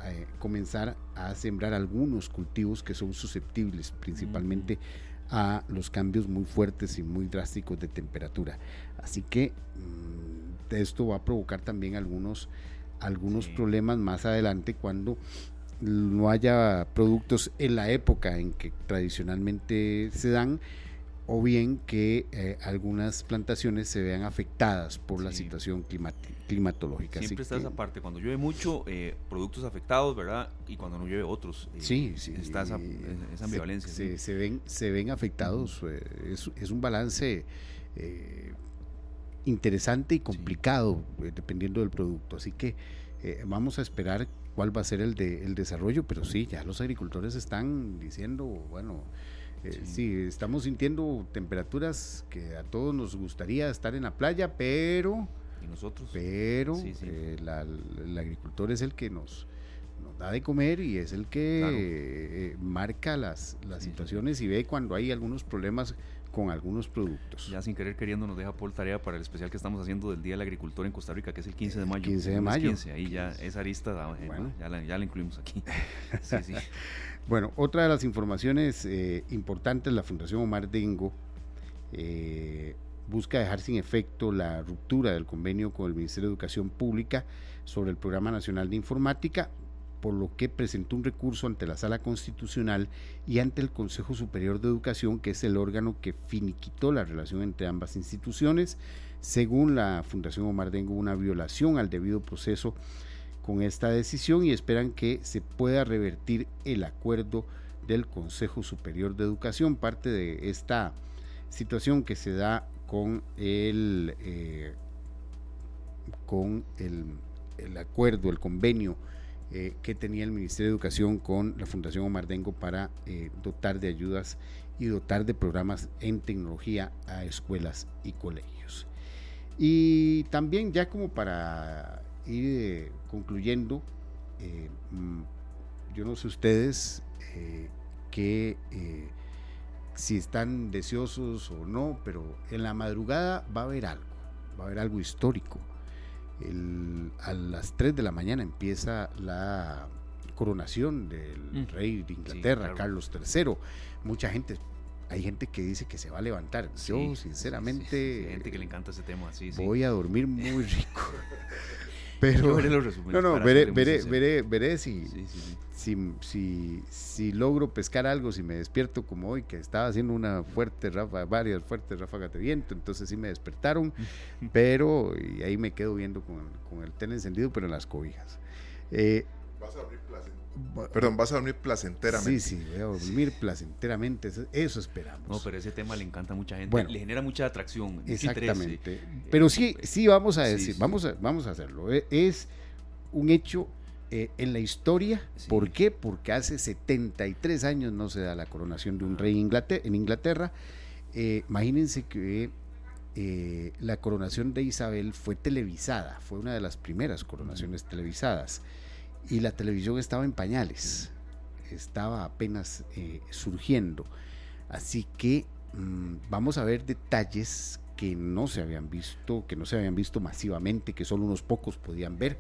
comenzar a sembrar algunos cultivos que son susceptibles principalmente a los cambios muy fuertes y muy drásticos de temperatura. Así que mm, esto va a provocar también algunos, algunos problemas más adelante cuando no haya productos en la época en que tradicionalmente se dan o bien que eh, algunas plantaciones se vean afectadas por la situación climatológica. Siempre está esa parte, cuando llueve mucho, eh, productos afectados, ¿verdad? Y cuando no llueve otros. Eh, sí, sí. Está esa, ambivalencia. Se, ven, se ven afectados, es, es, un balance interesante y complicado eh, dependiendo del producto. Así que eh, vamos a esperar cuál va a ser el, de, el desarrollo, pero sí, ya los agricultores están diciendo, bueno, eh, sí. estamos sintiendo temperaturas que a todos nos gustaría estar en la playa, pero... ¿Y nosotros? Pero el agricultor es el que nos, nos da de comer y es el que marca las, las situaciones y ve cuando hay algunos problemas con algunos productos. Ya sin querer queriendo nos deja por tarea para el especial que estamos haciendo del Día del Agricultor en Costa Rica, que es el 15 de mayo. 15 de mayo. ahí ya esa arista, ah, bueno. ya, la, ya, la, incluimos aquí. sí, sí. Bueno, otra de las informaciones eh, importantes, la Fundación Omar Dengo eh, busca dejar sin efecto la ruptura del convenio con el Ministerio de Educación Pública sobre el Programa Nacional de Informática por lo que presentó un recurso ante la Sala Constitucional y ante el Consejo Superior de Educación, que es el órgano que finiquitó la relación entre ambas instituciones. Según la Fundación Omar Dengo, una violación al debido proceso con esta decisión y esperan que se pueda revertir el acuerdo del Consejo Superior de Educación, parte de esta situación que se da con el, eh, con el, el acuerdo, el convenio eh, que tenía el Ministerio de Educación con la Fundación Omar Dengo para eh, dotar de ayudas y dotar de programas en tecnología a escuelas y colegios. Y también ya como para ir eh, concluyendo, mm, yo no sé ustedes que si están deseosos o no, pero en la madrugada va a haber algo, va a haber algo histórico a las 3 de la mañana empieza la coronación del mm. rey de Inglaterra, Carlos III. Mucha gente, hay gente que dice que se va a levantar. Yo, sinceramente. hay gente que le encanta ese tema, Voy a dormir muy rico. Pero. no, no, veré, veré, veré, veré, si, si, si, logro pescar algo, si me despierto como hoy, que estaba haciendo una fuerte ráfaga, varias fuertes ráfagas de viento, entonces sí me despertaron, pero y ahí me quedo viendo con, con el tele encendido, pero en las cobijas. Eh, Vas a abrir Perdón, vas a dormir placenteramente. Sí, sí, voy a dormir placenteramente. Eso, esperamos. No, pero ese tema le encanta a mucha gente. le genera mucha atracción. Exactamente. Eh, pero sí, sí vamos a decir, Vamos, a, vamos a hacerlo. Eh, es un hecho eh, en la historia. ¿Por qué? Porque hace 73 años no se da la coronación de un rey en Inglaterra. imagínense que la coronación de Isabel fue televisada, fue una de las primeras coronaciones televisadas y la televisión estaba en pañales, estaba apenas eh, surgiendo. Así que mm, vamos a ver detalles que no se habían visto, que no se habían visto masivamente, que solo unos pocos podían ver.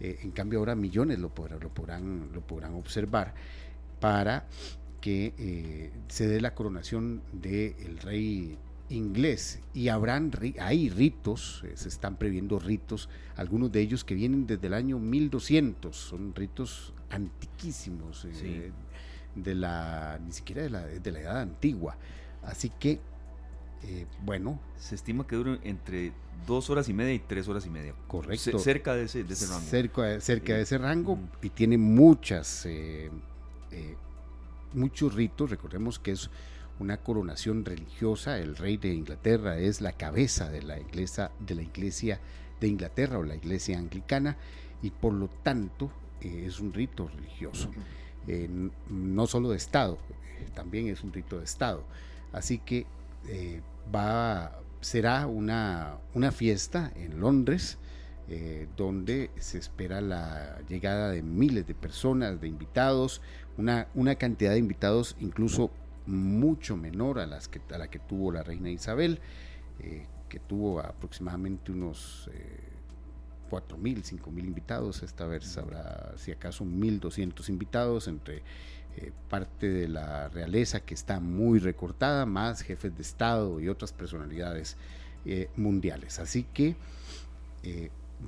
Eh, en cambio ahora millones lo podrán, lo podrán, lo podrán observar para que eh, se dé la coronación del rey inglés y habrán hay ritos, eh, se están previendo ritos, algunos de ellos que vienen desde el año 1200, son ritos antiquísimos, eh, de la ni siquiera de la, de la edad antigua. Así que, eh, bueno. Se estima que duran entre dos horas y media y tres horas y media. Correcto. cerca de ese, rango. Cerca, cerca de ese rango y tiene muchas muchos ritos, recordemos que es una coronación religiosa, el rey de Inglaterra es la cabeza de la iglesia de, la iglesia de Inglaterra o la iglesia anglicana y por lo tanto eh, es un rito religioso, eh, no solo de Estado, también es un rito de Estado. Así que va, será una, una fiesta en Londres, eh, donde se espera la llegada de miles de personas, de invitados, una, una cantidad de invitados incluso mucho menor a, las que, a la que tuvo la reina Isabel, eh, que tuvo aproximadamente unos eh, 4.000, 5.000 invitados. Esta vez habrá, si acaso, 1.200 invitados entre eh, parte de la realeza que está muy recortada, más jefes de Estado y otras personalidades mundiales. Así que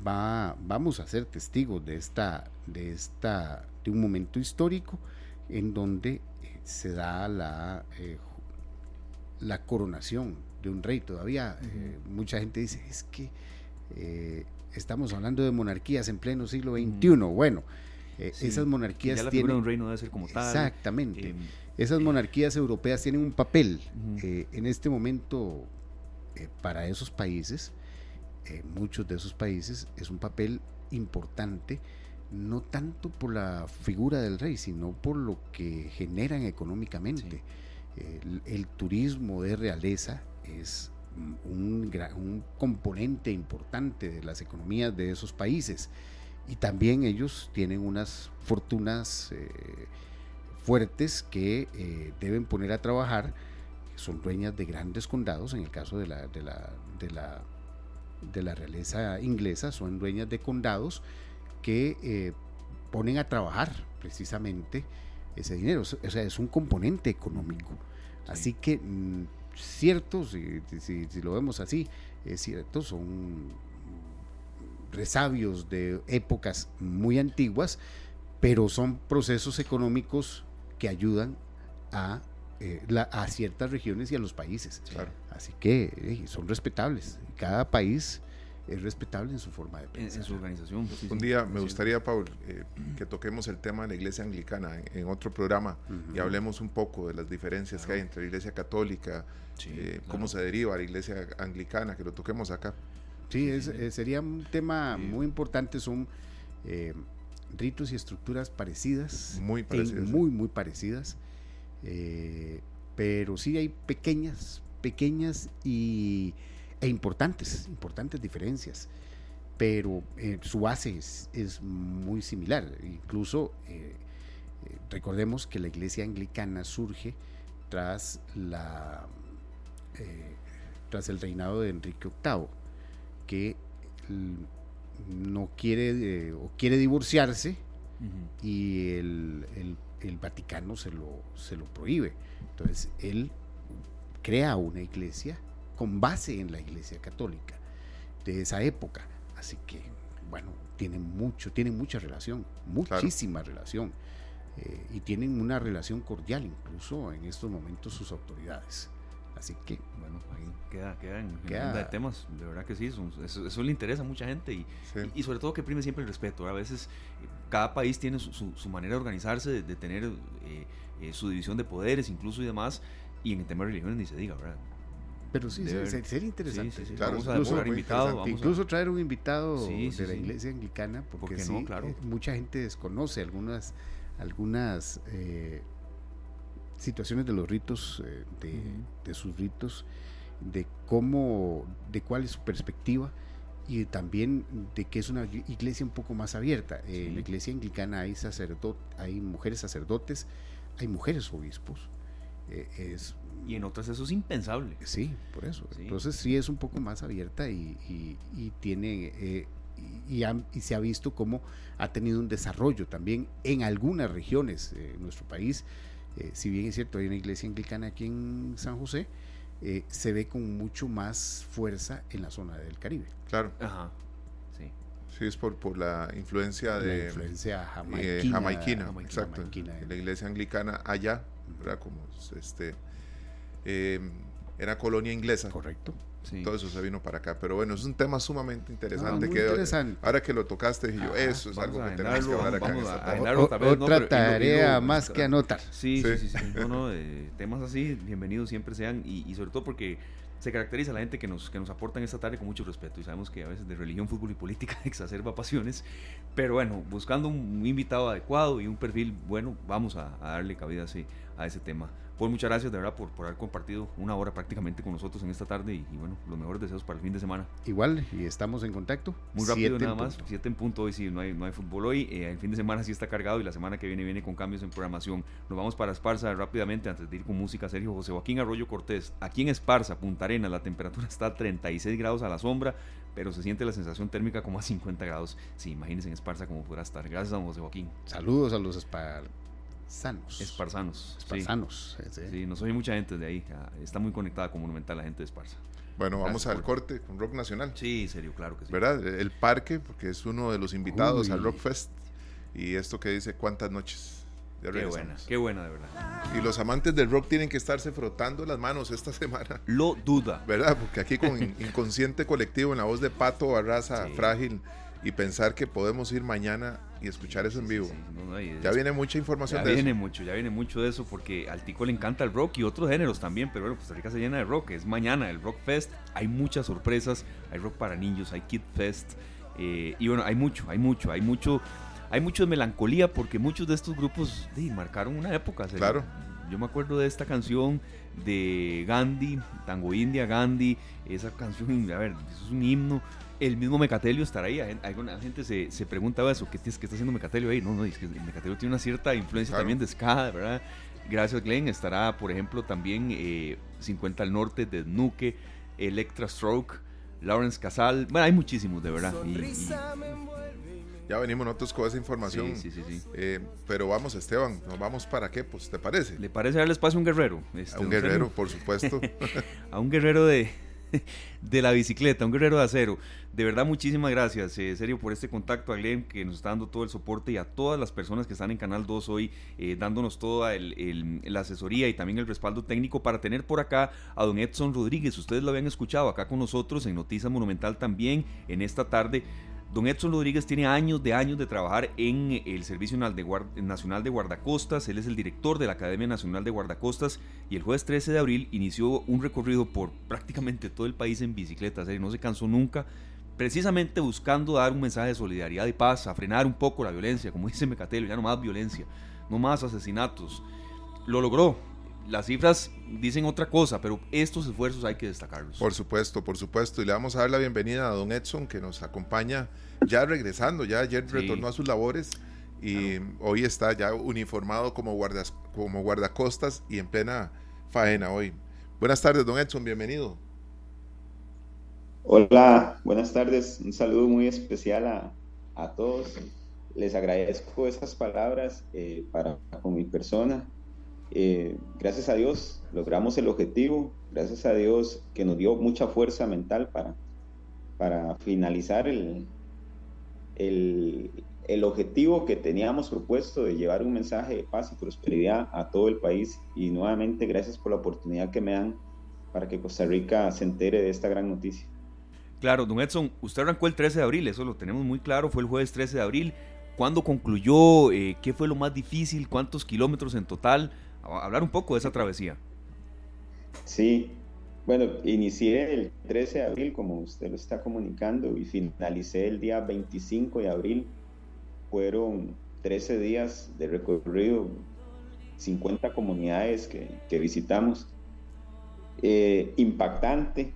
va, vamos a ser testigos de, esta, de, esta, de un momento histórico en donde eh, se da la, eh, la coronación de un rey. Todavía eh, mucha gente dice, es que estamos hablando de monarquías en pleno siglo XXI. Bueno, esas monarquías ya la tienen... un reino debe ser como tal. Exactamente. esas monarquías europeas tienen un papel en este momento para esos países muchos de esos países es un papel importante, no tanto por la figura del rey, sino por lo que generan económicamente. El, turismo de realeza es un, un, componente importante de las economías de esos países. Y también ellos tienen unas fortunas eh, fuertes que eh, deben poner a trabajar, son dueñas de grandes condados, en el caso de la, de la, de la de la realeza inglesa son dueñas de condados que eh, ponen a trabajar precisamente ese dinero. O sea, es un componente económico. Así que, mm, cierto, si, si, lo vemos así, es cierto, son resabios de épocas muy antiguas, pero son procesos económicos que ayudan a eh, a ciertas regiones y a los países. Así que eh, son respetables. Cada país es respetable en su forma de pensar. En, su organización. Un día me gustaría, Paul, eh, que toquemos el tema de la iglesia anglicana en, otro programa y hablemos un poco de las diferencias que hay entre la iglesia católica, cómo se deriva la iglesia anglicana, que lo toquemos acá. Sí, sería un tema muy importante. Son ritos y estructuras parecidas. Muy parecidas. Muy, muy parecidas. Eh, pero sí hay pequeñas, pequeñas y, e importantes, importantes diferencias. Pero eh, su base es, muy similar. Incluso eh, recordemos que la iglesia anglicana surge tras la tras el reinado de Enrique VIII, que no quiere o quiere divorciarse y el, el el Vaticano se lo, se lo prohíbe. Entonces, él crea una iglesia con base en la iglesia católica de esa época. Así que, bueno, tienen mucho, tienen mucha relación, muchísima relación. Eh, y tienen una relación cordial incluso en estos momentos sus autoridades. Así que, bueno, ahí queda, queda en, de temas, de verdad que sí, eso, eso, le interesa a mucha gente y, y, sobre todo que prime siempre el respeto. A veces eh, cada país tiene su, su, manera de organizarse, de, tener eh, eh, su división de poderes incluso y demás, y en el tema de religiones ni se diga, ¿verdad? Pero sí, sería interesante. vamos a incluso, traer un invitado de la iglesia anglicana, porque sí, claro? mucha gente desconoce algunas, algunas situaciones de los ritos, eh, de, sus ritos, de cómo, de cuál es su perspectiva y también de que es una iglesia un poco más abierta. En la iglesia anglicana hay sacerdotes, hay mujeres sacerdotes, hay mujeres obispos. Eh, es, y en otras eso es impensable. Sí, por eso. Entonces sí es un poco más abierta y, y, tiene... Eh, y, y, se ha visto cómo ha tenido un desarrollo también en algunas regiones de nuestro país eh, si bien es cierto, hay una iglesia anglicana aquí en San José, eh, se ve con mucho más fuerza en la zona del Caribe. Claro. Ajá. Sí. Sí, es por, por la influencia de. La influencia eh, jamaiquina. exacto. La iglesia anglicana allá, ¿verdad? Como este. Em, era colonia inglesa. Correcto. Todo eso se vino para acá. Pero bueno, es un tema sumamente interesante. que Ahora que lo tocaste, dije yo, eso es algo que tenemos que hablar acá. otra tarea más que anotar. Sí, sí, sí. sí, eh, temas así, bienvenidos siempre sean. Y, y, sobre todo porque se caracteriza la gente que nos, que nos aportan esta tarde con mucho respeto. Y sabemos que a veces de religión, fútbol y política exacerba pasiones. Pero bueno, buscando un invitado adecuado y un perfil bueno, vamos a, a darle cabida así, a ese tema. Pues muchas gracias de verdad por, por haber compartido una hora prácticamente con nosotros en esta tarde y, bueno, los mejores deseos para el fin de semana. Igual, y estamos en contacto. Muy rápido nada más, siete en punto hoy sí, no hay, no hay fútbol hoy, eh, el fin de semana sí está cargado y la semana que viene viene con cambios en programación. Nos vamos para Esparza rápidamente antes de ir con música, Sergio José Joaquín Arroyo Cortés. Aquí en Esparza, Punta Arenas, la temperatura está a 36 grados a la sombra, pero se siente la sensación térmica como a 50 grados. Sí, imagínense en Esparza cómo podrá estar. Gracias a José Joaquín. Saludos a los Espar Sanos. Esparzanos. Esparzanos. Sí, sí. no soy mucha gente de ahí. Ah, está muy conectada con Monumental la gente de Esparza. Bueno, vamos al corte con Rock Nacional. Sí, serio, claro que sí. ¿Verdad? El parque, porque es uno de los invitados al Rock Fest. Y esto que dice cuántas noches. qué buena, qué buena de verdad. Y los amantes del rock tienen que estarse frotando las manos esta semana. Lo duda. ¿Verdad? Porque aquí con Inconsciente Colectivo, en la voz de Pato Barraza, Frágil, y pensar que podemos ir mañana y escuchar eso en vivo. ya viene mucha información ya viene mucho, ya viene mucho de eso porque al Tico le encanta el rock y otros géneros también, pero bueno, Costa Rica se llena de rock, es mañana el Rock Fest, hay muchas sorpresas, hay rock para niños, hay Kid Fest eh, y bueno, hay mucho, hay mucho, hay mucho, hay mucho de melancolía porque muchos de estos grupos marcaron una época. Claro. Yo me acuerdo de esta canción de Gandhi, Tango India, Gandhi, esa canción, a ver, eso es un himno el mismo Mecatelio estará ahí. Alguna gente se, se preguntaba eso, ¿qué, ¿qué, está haciendo Mecatelio ahí? No, no, es que el Mecatelio tiene una cierta influencia también de ska, ¿verdad? Gracias, Glenn. Estará, por ejemplo, también eh, 50 al norte de Nuke, Electra Stroke, Lawrence Casal. Bueno, hay muchísimos, de verdad. ya venimos nosotros con esa información. Sí, sí, sí. Eh, pero vamos, Esteban, ¿nos vamos para qué? Pues, ¿te parece? ¿Le parece darle espacio a un guerrero? Este, a un guerrero, por supuesto. a un guerrero de, de la bicicleta, un guerrero de acero. De verdad, muchísimas gracias, eh, serio, por este contacto a Glenn que nos está dando todo el soporte y a todas las personas que están en Canal 2 hoy, eh, dándonos toda el, la asesoría y también el respaldo técnico para tener por acá a don Edson Rodríguez. Ustedes lo habían escuchado acá con nosotros en Noticias Monumental también en esta tarde. Don Edson Rodríguez tiene años de años de trabajar en el Servicio Nacional de Guardacostas, él es el director de la Academia Nacional de Guardacostas y el jueves 13 de abril inició un recorrido por prácticamente todo el país en bicicleta, no se cansó nunca, precisamente buscando dar un mensaje de solidaridad y paz, a frenar un poco la violencia, como dice Mecatelio, ya no más violencia, no más asesinatos. Lo logró, las cifras dicen otra cosa, pero estos esfuerzos hay que destacarlos. Por supuesto, por supuesto. Y le vamos a dar la bienvenida a don Edson, que nos acompaña ya regresando. Ya ayer retornó a sus labores y hoy está ya uniformado como, guardas, como guardacostas y en plena faena hoy. Buenas tardes, don Edson, bienvenido. Hola, buenas tardes. Un saludo muy especial a, a todos. Les agradezco esas palabras eh, para con mi persona eh, gracias a Dios logramos el objetivo, gracias a Dios que nos dio mucha fuerza mental para, para finalizar el, el, el, objetivo que teníamos propuesto de llevar un mensaje de paz y prosperidad a todo el país. Y nuevamente gracias por la oportunidad que me dan para que Costa Rica se entere de esta gran noticia. Claro, don Edson, usted arrancó el 13 de abril, eso lo tenemos muy claro, fue el jueves 13 de abril. ¿Cuándo concluyó? Eh, ¿Qué fue lo más difícil? ¿Cuántos kilómetros en total? Hablar un poco de esa travesía. Sí, bueno, inicié el 13 de abril, como usted lo está comunicando, y finalicé el día 25 de abril. Fueron 13 días de recorrido, 50 comunidades que, visitamos. Eh, impactante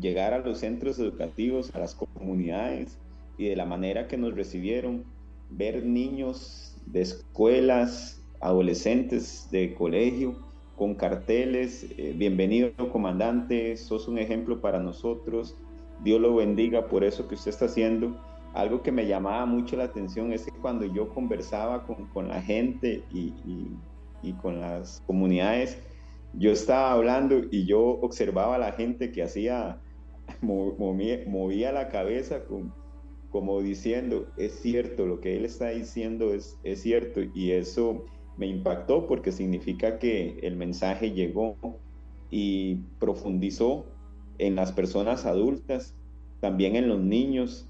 llegar a los centros educativos, a las comunidades y de la manera que nos recibieron, ver niños de escuelas, adolescentes de colegio con carteles, eh, bienvenido comandante, sos un ejemplo para nosotros, Dios lo bendiga por eso que usted está haciendo. Algo que me llamaba mucho la atención es que cuando yo conversaba con, la gente y, con las comunidades, yo estaba hablando y yo observaba a la gente que hacía, movía, la cabeza como diciendo, es cierto, lo que él está diciendo es, es cierto y eso me impactó porque significa que el mensaje llegó y profundizó en las personas adultas, también en los niños.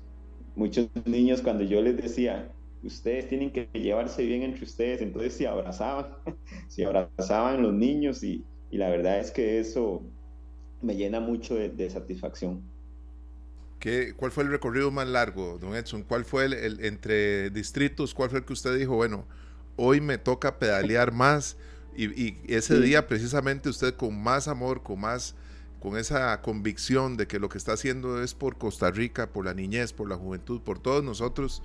Muchos niños cuando yo les decía, ustedes tienen que llevarse bien entre ustedes, entonces se abrazaban, se abrazaban los niños y, y la verdad es que eso me llena mucho de, satisfacción. ¿Qué, ¿Cuál fue el recorrido más largo, don Edson? ¿Cuál fue el, entre distritos? ¿Cuál fue el que usted dijo, bueno, hoy me toca pedalear más? Y, ese día precisamente usted con más amor, con más, con esa convicción de que lo que está haciendo es por Costa Rica, por la niñez, por la juventud, por todos nosotros,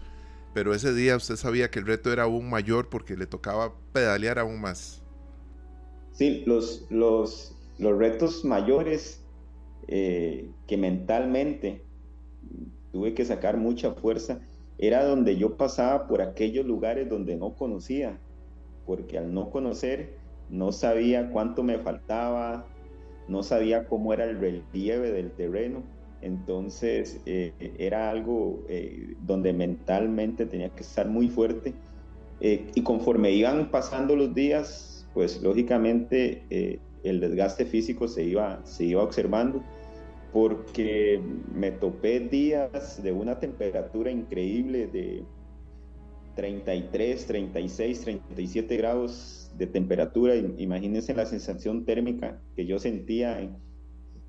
pero ese día usted sabía que el reto era aún mayor porque le tocaba pedalear aún más. Sí, los, los, los retos mayores eh, que mentalmente tuve que sacar mucha fuerza era donde yo pasaba por aquellos lugares donde no conocía, porque al no conocer no sabía cuánto me faltaba, no sabía cómo era el relieve del terreno, entonces eh, era algo eh, donde mentalmente tenía que estar muy fuerte. Y conforme iban pasando los días, pues lógicamente el desgaste físico se iba, se iba observando porque me topé días de una temperatura increíble de 33, 36, 37 grados de temperatura. Imagínense la sensación térmica que yo sentía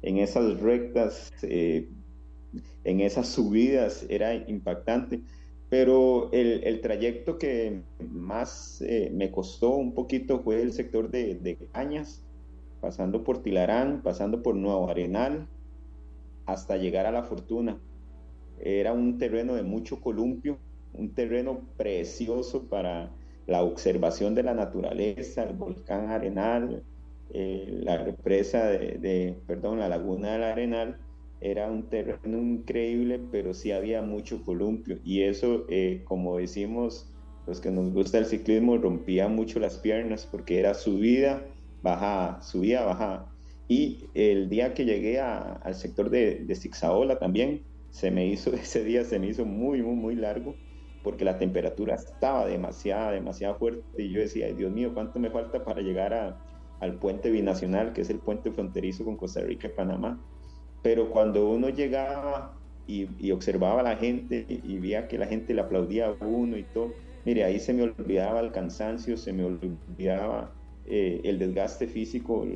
en, esas rectas, eh, en esas subidas, era impactante. Pero el, trayecto que más eh, me costó un poquito fue el sector de, de Cañas, pasando por Tilarán, pasando por Nuevo Arenal, hasta llegar a La Fortuna. Era un terreno de mucho columpio, un terreno precioso para la observación de la naturaleza, el volcán Arenal, eh, la represa de, perdón, la laguna del Arenal. Era un terreno increíble, pero sí había mucho columpio. Y eso, eh, como decimos los que nos gusta el ciclismo, rompía mucho las piernas porque era subida bajaba, subía, bajaba. Y el día que llegué al sector de, de Zixaola también, se me hizo, ese día se me hizo muy, muy, muy largo, porque la temperatura estaba demasiado, demasiado fuerte. Y yo decía, Dios mío, ¿cuánto me falta para llegar a, al puente binacional, que es el puente fronterizo con Costa Rica y Panamá? Pero cuando uno llegaba y, y observaba a la gente y veía que la gente le aplaudía a uno y todo, mire, ahí se me olvidaba el cansancio, se me olvidaba eh, el desgaste físico,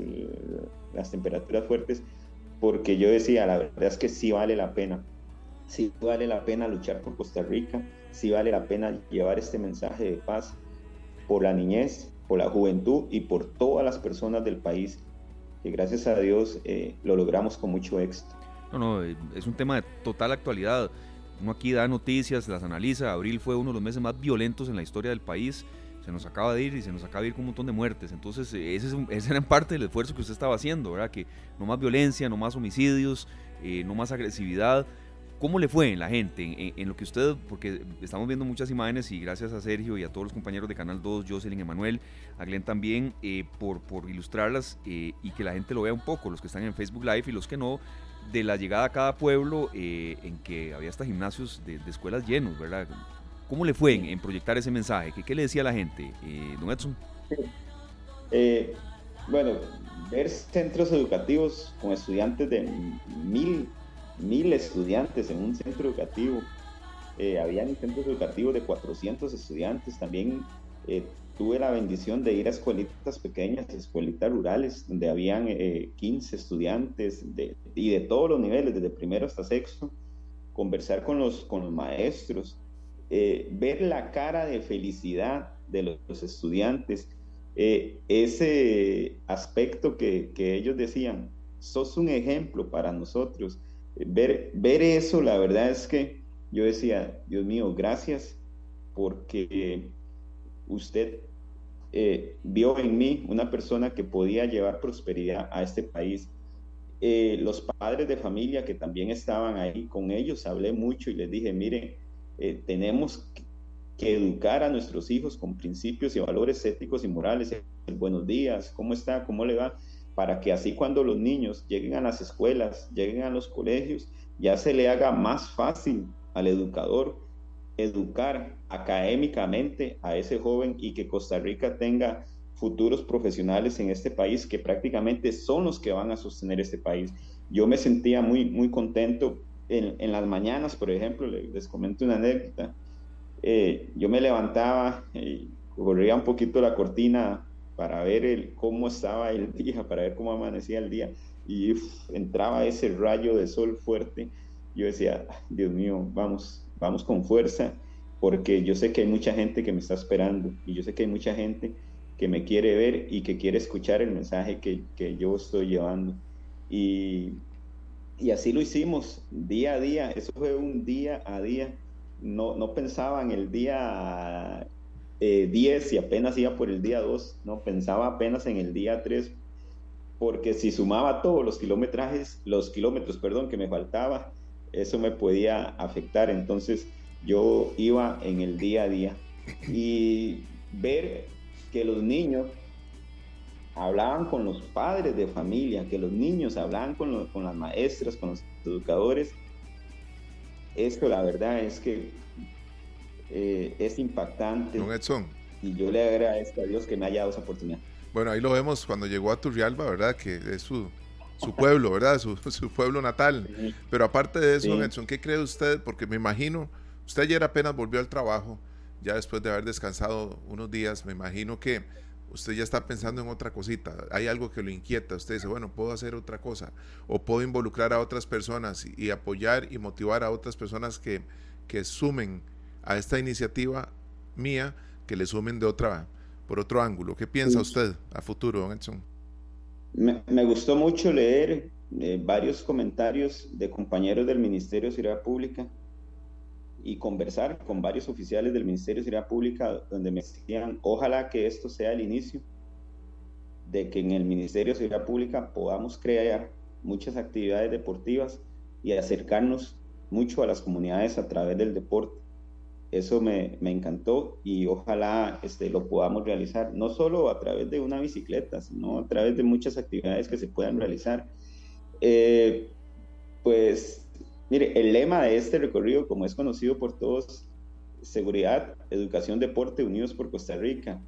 las temperaturas fuertes, porque yo decía, la verdad es que sí vale la pena, sí vale la pena luchar por Costa Rica, sí vale la pena llevar este mensaje de paz por la niñez, por la juventud y por todas las personas del país, que gracias a Dios eh, lo logramos con mucho éxito. No, no, eh, es un tema de total actualidad. Uno aquí da noticias, las analiza. Abril fue uno de los meses más violentos en la historia del país se nos acaba de ir y se nos acaba de ir con un montón de muertes. Entonces, eh, ese, es ese era parte del esfuerzo que usted estaba haciendo, ¿verdad? Que no más violencia, no más homicidios, eh, no más agresividad. ¿Cómo le fue en la gente? En, lo que usted, porque estamos viendo muchas imágenes y gracias a Sergio y a todos los compañeros de Canal 2, Jocelyn, Emanuel, a Glenn también, eh, por, por ilustrarlas y que la gente lo vea un poco, los que están en Facebook Live y los que no, de la llegada a cada pueblo en que había hasta gimnasios de, de escuelas llenos, ¿verdad? ¿Cómo le fue en, proyectar ese mensaje? ¿Qué, ¿Qué, le decía a la gente, eh, don Edson? Eh, bueno, ver centros educativos con estudiantes de mil, mil estudiantes en un centro educativo. Eh, habían centros educativos de 400 estudiantes. También eh, tuve la bendición de ir a escuelitas pequeñas, escuelitas rurales, donde habían 15 estudiantes y de todos los niveles, desde primero hasta sexto. Conversar con los, con los maestros, eh, ver la cara de felicidad de los, estudiantes, eh, ese aspecto que, ellos decían, sos un ejemplo para nosotros. Ver, ver eso, la verdad es que yo decía, Dios mío, gracias porque usted eh, vio en mí una persona que podía llevar prosperidad a este país. los padres de familia que también estaban ahí, con ellos hablé mucho y les dije, miren, eh, tenemos que educar a nuestros hijos con principios y valores éticos y morales. El buenos días, ¿cómo está? ¿Cómo le va? Para que así cuando los niños lleguen a las escuelas, lleguen a los colegios, ya se le haga más fácil al educador educar académicamente a ese joven y que Costa Rica tenga futuros profesionales en este país que prácticamente son los que van a sostener este país. Yo me sentía muy, muy contento en, en las mañanas, por ejemplo, les, comento una anécdota. Eh, yo me levantaba y corría un poquito la cortina para ver el, cómo estaba el día, para ver cómo amanecía el día, y entraba ese rayo de sol fuerte. Yo decía, Dios mío, vamos, vamos con fuerza, porque yo sé que hay mucha gente que me está esperando, y yo sé que hay mucha gente que me quiere ver y que quiere escuchar el mensaje que, que yo estoy llevando. Y, y, así lo hicimos día a día, eso fue un día a día. No, no pensaba en el día 10 eh, y apenas iba por el día 2, no pensaba apenas en el día 3, porque si sumaba todos los kilometrajes, los kilómetros, perdón, que me faltaba, eso me podía afectar. Entonces yo iba en el día a día y ver que los niños hablaban con los padres de familia, que los niños hablaban con, con las maestras, con los educadores. Esto la verdad es que eh, es impactante. Y yo le agradezco a Dios que me haya dado esa oportunidad. Bueno, ahí lo vemos cuando llegó a Turrialba, ¿verdad? Que es su, su pueblo, ¿verdad? Su, su pueblo natal. Pero aparte de eso, Edson, ¿qué cree usted? Porque me imagino, usted ayer apenas volvió al trabajo, ya después de haber descansado unos días, me imagino que usted ya está pensando en otra cosita, hay algo que lo inquieta, usted dice, bueno, puedo hacer otra cosa, o puedo involucrar a otras personas y, apoyar y motivar a otras personas que, que sumen a esta iniciativa mía que le sumen de otra, por otro ángulo. ¿Qué piensa usted a futuro, don Edson? Me, gustó mucho leer eh, varios comentarios de compañeros del Ministerio de Seguridad Pública y conversar con varios oficiales del Ministerio de Seguridad Pública donde me decían, ojalá que esto sea el inicio de que en el Ministerio de Seguridad Pública podamos crear muchas actividades deportivas y acercarnos mucho a las comunidades a través del deporte eso me, encantó y ojalá este, lo podamos realizar, no solo a través de una bicicleta, sino a través de muchas actividades que se puedan realizar. Eh, pues, mire, el lema de este recorrido, como es conocido por todos, seguridad, educación, deporte, unidos por Costa Rica.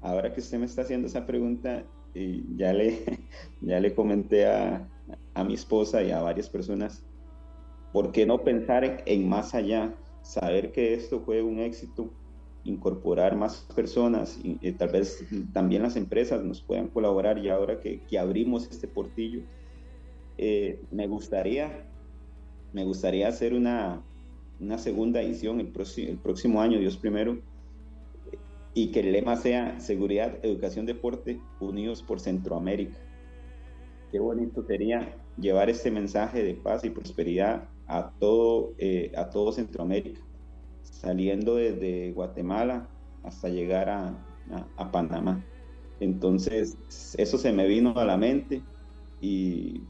Ahora que usted me está haciendo esa pregunta, y ya le, ya le comenté a, a mi esposa y a varias personas, ¿por qué no pensar en más allá? saber que esto fue un éxito, incorporar más personas y, tal vez también las empresas nos puedan colaborar y ahora que, que abrimos este portillo, eh, me gustaría me gustaría hacer una, una segunda edición el, el próximo año, Dios primero, y que el lema sea seguridad, educación, deporte, unidos por Centroamérica. Qué bonito sería llevar este mensaje de paz y prosperidad a todo, eh, a todo Centroamérica, saliendo desde Guatemala hasta llegar a, a, Panamá. Entonces, eso se me vino a la mente y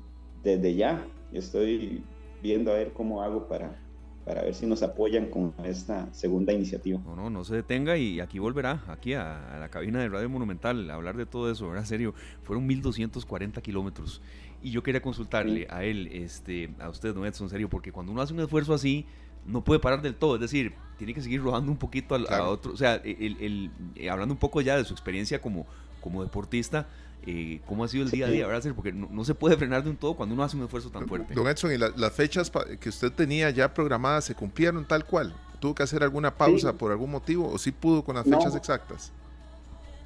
desde ya estoy viendo a ver cómo hago para, para ver si nos apoyan con esta segunda iniciativa. No, no, no se detenga y aquí volverá, aquí a, la cabina de Radio Monumental, a hablar de todo eso, ¿verdad? Serio, fueron 1240 kilómetros y yo quería consultarle a él, este, a usted, don Edson, serio, porque cuando uno hace un esfuerzo así, no puede parar del todo, es decir, tiene que seguir rodando un poquito a, otro, o sea, el, eh, hablando un poco ya de su experiencia como, como deportista, eh, ¿cómo ha sido el día a día, verdad? Porque no, se puede frenar de un todo cuando uno hace un esfuerzo tan fuerte. Don Edson, ¿y las fechas que usted tenía ya programadas se cumplieron tal cual? ¿Tuvo que hacer alguna pausa por algún motivo o sí pudo con las fechas exactas?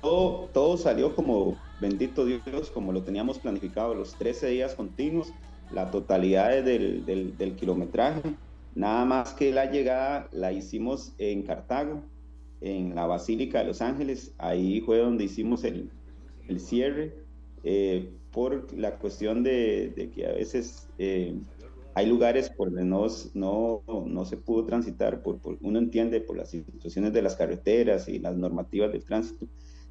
Todo, todo salió como bendito Dios, como lo teníamos planificado, los 13 días continuos, la totalidad del, del, kilometraje. Nada más que la llegada la hicimos en Cartago, en la Basílica de Los Ángeles. Ahí fue donde hicimos el, el cierre, eh, por la cuestión de, que a veces eh, hay lugares por donde no, no, no se pudo transitar, por, por, uno entiende por las situaciones de las carreteras y las normativas del tránsito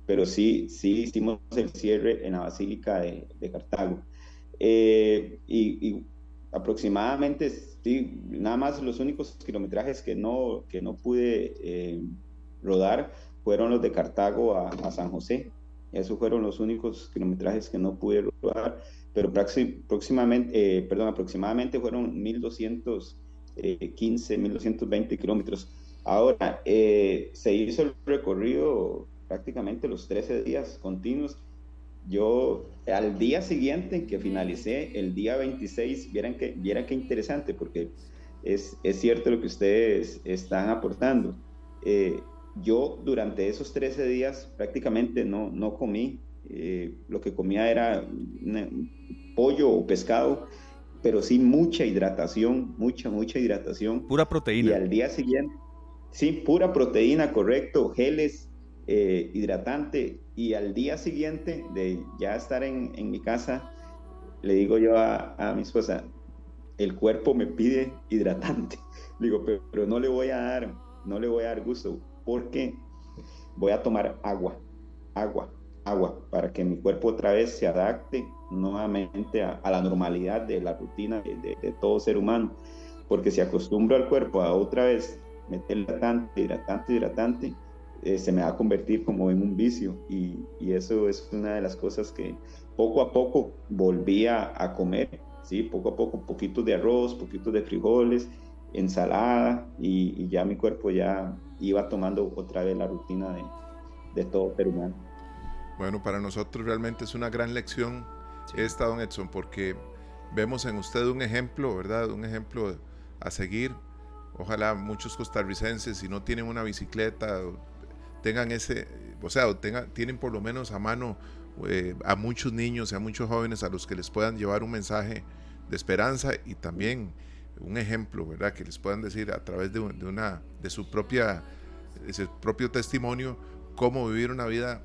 pero sí, sí hicimos el cierre en la Basílica de, Cartago. Eh, y, aproximadamente, sí, nada más los únicos kilometrajes que no, que no pude eh, rodar fueron los de Cartago a, San José. Esos fueron los únicos kilometrajes que no pude rodar, pero próximamente, eh, perdón, aproximadamente fueron 1215, 1220 kilómetros. Ahora, se hizo el recorrido prácticamente los 13 días continuos. Yo al día siguiente que finalicé, el día 26, vieran que, vieran qué interesante, porque es, es cierto lo que ustedes están aportando. Eh, yo durante esos 13 días prácticamente no, no comí, eh, lo que comía era pollo o pescado, pero sí mucha hidratación, mucha, mucha hidratación. Pura proteína. Y al día siguiente, sí, pura proteína, correcto, geles, eh, hidratante. Y al día siguiente de ya estar en, en mi casa, le digo yo a, a, mi esposa, el cuerpo me pide hidratante. digo, pero, pero no le voy a dar, no le voy a dar gusto porque voy a tomar agua, agua, agua, para que mi cuerpo otra vez se adapte nuevamente a, la normalidad de la rutina de, todo ser humano. Porque si acostumbro al cuerpo a otra vez meter hidratante, hidratante, hidratante, eh, se me va a convertir como en un vicio. Y, eso es una de las cosas que poco a poco volví a, comer, ¿sí? Poco a poco, poquitos de arroz, poquitos de frijoles, ensalada, y, y ya mi cuerpo ya iba tomando otra vez la rutina de, de todo ser humano. Bueno, para nosotros realmente es una gran lección esta, don Edson, porque vemos en usted un ejemplo, ¿verdad? Un ejemplo a seguir. Ojalá muchos costarricenses, si no tienen una bicicleta, tengan ese, o sea, tengan, tienen por lo menos a mano eh, a muchos niños y a muchos jóvenes a los que les puedan llevar un mensaje de esperanza y también un ejemplo, ¿verdad? Que les puedan decir a través de, una, de su propia, ese propio testimonio cómo vivir una vida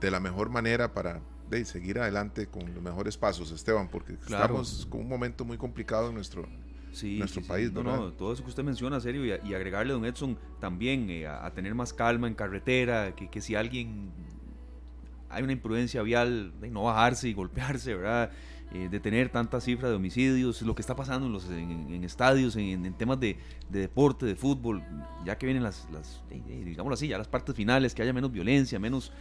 de la mejor manera para de, seguir adelante con los mejores pasos, Esteban, porque estamos con un momento muy complicado en nuestro, nuestro país. No, no, todo eso que usted menciona, serio, y, agregarle, don Edson, también eh, a, tener más calma en carretera, que, que si alguien hay una imprudencia vial, de no bajarse y golpearse, ¿verdad? Eh, de tener tanta cifra de homicidios, lo que está pasando en, los, en, estadios, en, temas de, deporte, de fútbol, ya que vienen las, las eh, eh, digámoslo así, ya las partes finales, que haya menos violencia, menos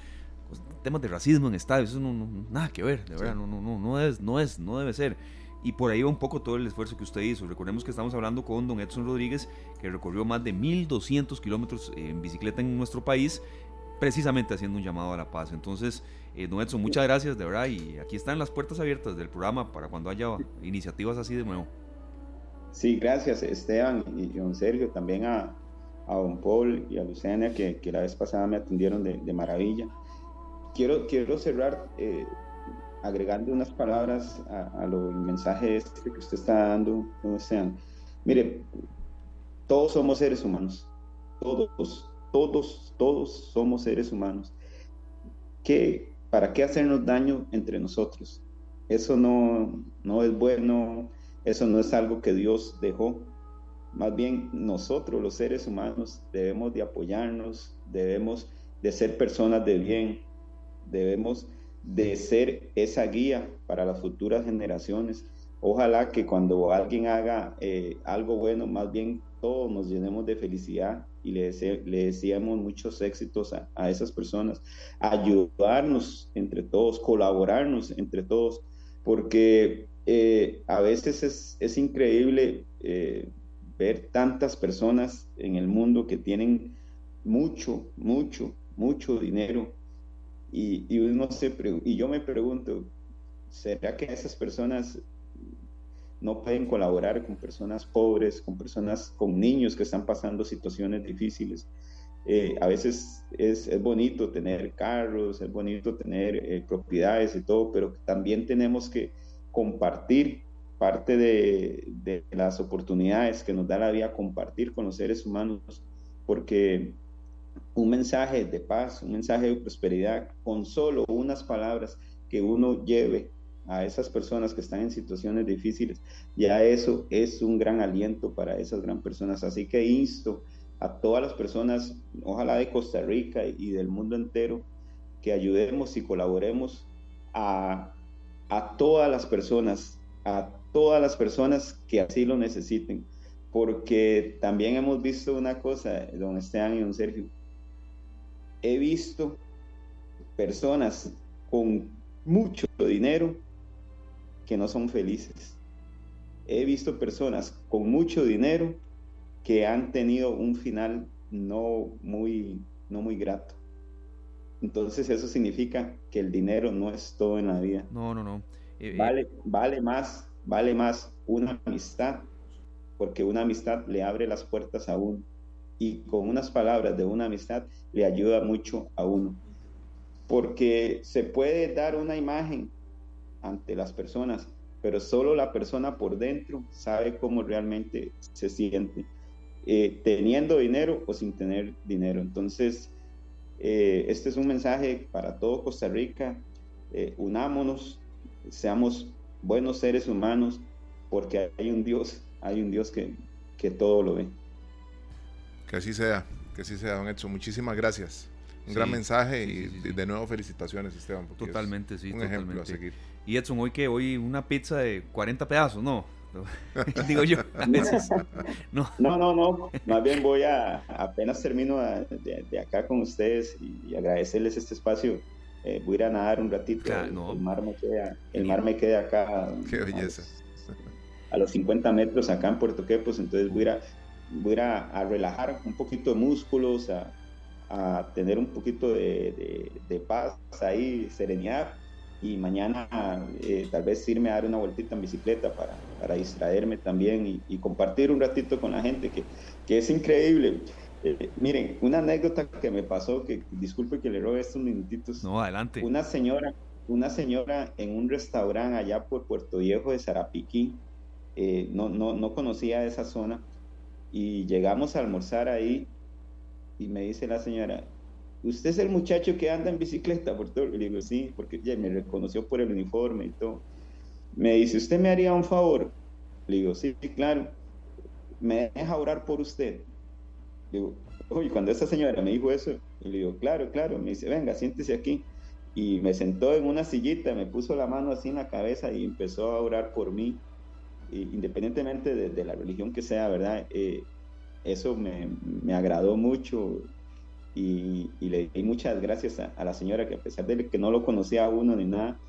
pues, temas de racismo en estadios, eso no, nada que ver, de verdad, no, no, no, no, es, no, es, no debe ser. Y por ahí va un poco todo el esfuerzo que usted hizo. Recordemos que estamos hablando con don Edson Rodríguez, que recorrió más de 1.200 kilómetros en bicicleta en nuestro país, precisamente haciendo un llamado a la paz. Entonces, eh, don muchas gracias, de verdad. Y aquí están las puertas abiertas del programa para cuando haya iniciativas así de nuevo. Sí, gracias, Esteban y don Sergio, también a, a don Paul y a Luciana, que, que la vez pasada me atendieron de, maravilla. Quiero, quiero cerrar eh, agregando unas palabras a, a lo, mensaje este que usted está dando, don Esteban. Mire, todos somos seres humanos, todos, todos, todos somos seres humanos. ¿Qué, ¿Para qué hacernos daño entre nosotros? Eso no, no es bueno, eso no es algo que Dios dejó. Más bien nosotros los seres humanos debemos de apoyarnos, debemos de ser personas de bien, debemos de ser esa guía para las futuras generaciones. Ojalá que cuando alguien haga eh, algo bueno, más bien todos nos llenemos de felicidad y le, le deseamos muchos éxitos a, esas personas, ayudarnos entre todos, colaborarnos entre todos, porque eh, a veces es, es increíble eh, ver tantas personas en el mundo que tienen mucho, mucho, mucho dinero. Y, y uno se y yo me pregunto, ¿será que esas personas no pueden colaborar con personas pobres, con personas, con niños que están pasando situaciones difíciles. Eh, a veces es, bonito tener carros, es bonito tener eh, propiedades y todo, pero también tenemos que compartir parte de, las oportunidades que nos da la vida, compartir con los seres humanos, porque un mensaje de paz, un mensaje de prosperidad, con solo unas palabras que uno lleve a esas personas que están en situaciones difíciles, ya eso es un gran aliento para esas gran personas. Así que insto a todas las personas, ojalá de Costa Rica y del mundo entero, que ayudemos y colaboremos a, a todas las personas, a todas las personas que así lo necesiten. Porque también hemos visto una cosa, don Esteban y don Sergio, he visto personas con mucho dinero que no son felices. He visto personas con mucho dinero que han tenido un final no muy, no muy grato. Entonces eso significa que el dinero no es todo en la vida. No, no, no. Eh, eh, vale, vale más, vale más una amistad, porque una amistad le abre las puertas a uno y con unas palabras de una amistad le ayuda mucho a uno. Porque se puede dar una imagen ante las personas, pero solo la persona por dentro sabe cómo realmente se siente, eh, teniendo dinero o sin tener dinero. Entonces, eh, este es un mensaje para todo Costa Rica. Eh, unámonos, seamos buenos seres humanos, porque hay un Dios, hay un Dios que, que todo lo ve. Que así sea, que así sea, don Edson. Muchísimas gracias. Un gran mensaje y de nuevo felicitaciones, Esteban. Totalmente, sí. Un ejemplo a seguir. Y Edson, hoy que hoy una pizza de 40 pedazos, ¿no? Digo yo, a veces. No. no, no, no. Más bien voy a, apenas termino de, acá con ustedes y, agradecerles este espacio. Eh, voy a ir a nadar un ratito. el, mar me queda, el mar me queda acá. Qué belleza. A los, 50 metros acá en Puerto Quepos, entonces voy a ir a, voy a, relajar un poquito de músculos, a, a tener un poquito de, de, paz ahí, serenidad y mañana eh, tal vez irme a dar una vueltita en bicicleta para, para distraerme también y, compartir un ratito con la gente, que, que es increíble. Eh, miren, una anécdota que me pasó, que disculpe que le robe estos minutitos. No, adelante. Una señora, una señora en un restaurante allá por Puerto Viejo de Sarapiquí, eh, no, no, no conocía esa zona, y llegamos a almorzar ahí y me dice la señora, ¿usted es el muchacho que anda en bicicleta por todo? Le digo, sí, porque ya me reconoció por el uniforme y todo. Me dice, ¿usted me haría un favor? Le digo, sí, claro. ¿Me deja orar por usted? Le digo, oye, cuando esa señora me dijo eso, le digo, claro, claro. Me dice, venga, siéntese aquí. Y me sentó en una sillita, me puso la mano así en la cabeza y empezó a orar por mí, independientemente de, la religión que sea, ¿verdad? Eh, eso me, me agradó mucho y, le di muchas gracias a, la señora que a pesar de que no lo conocía a uno ni nada,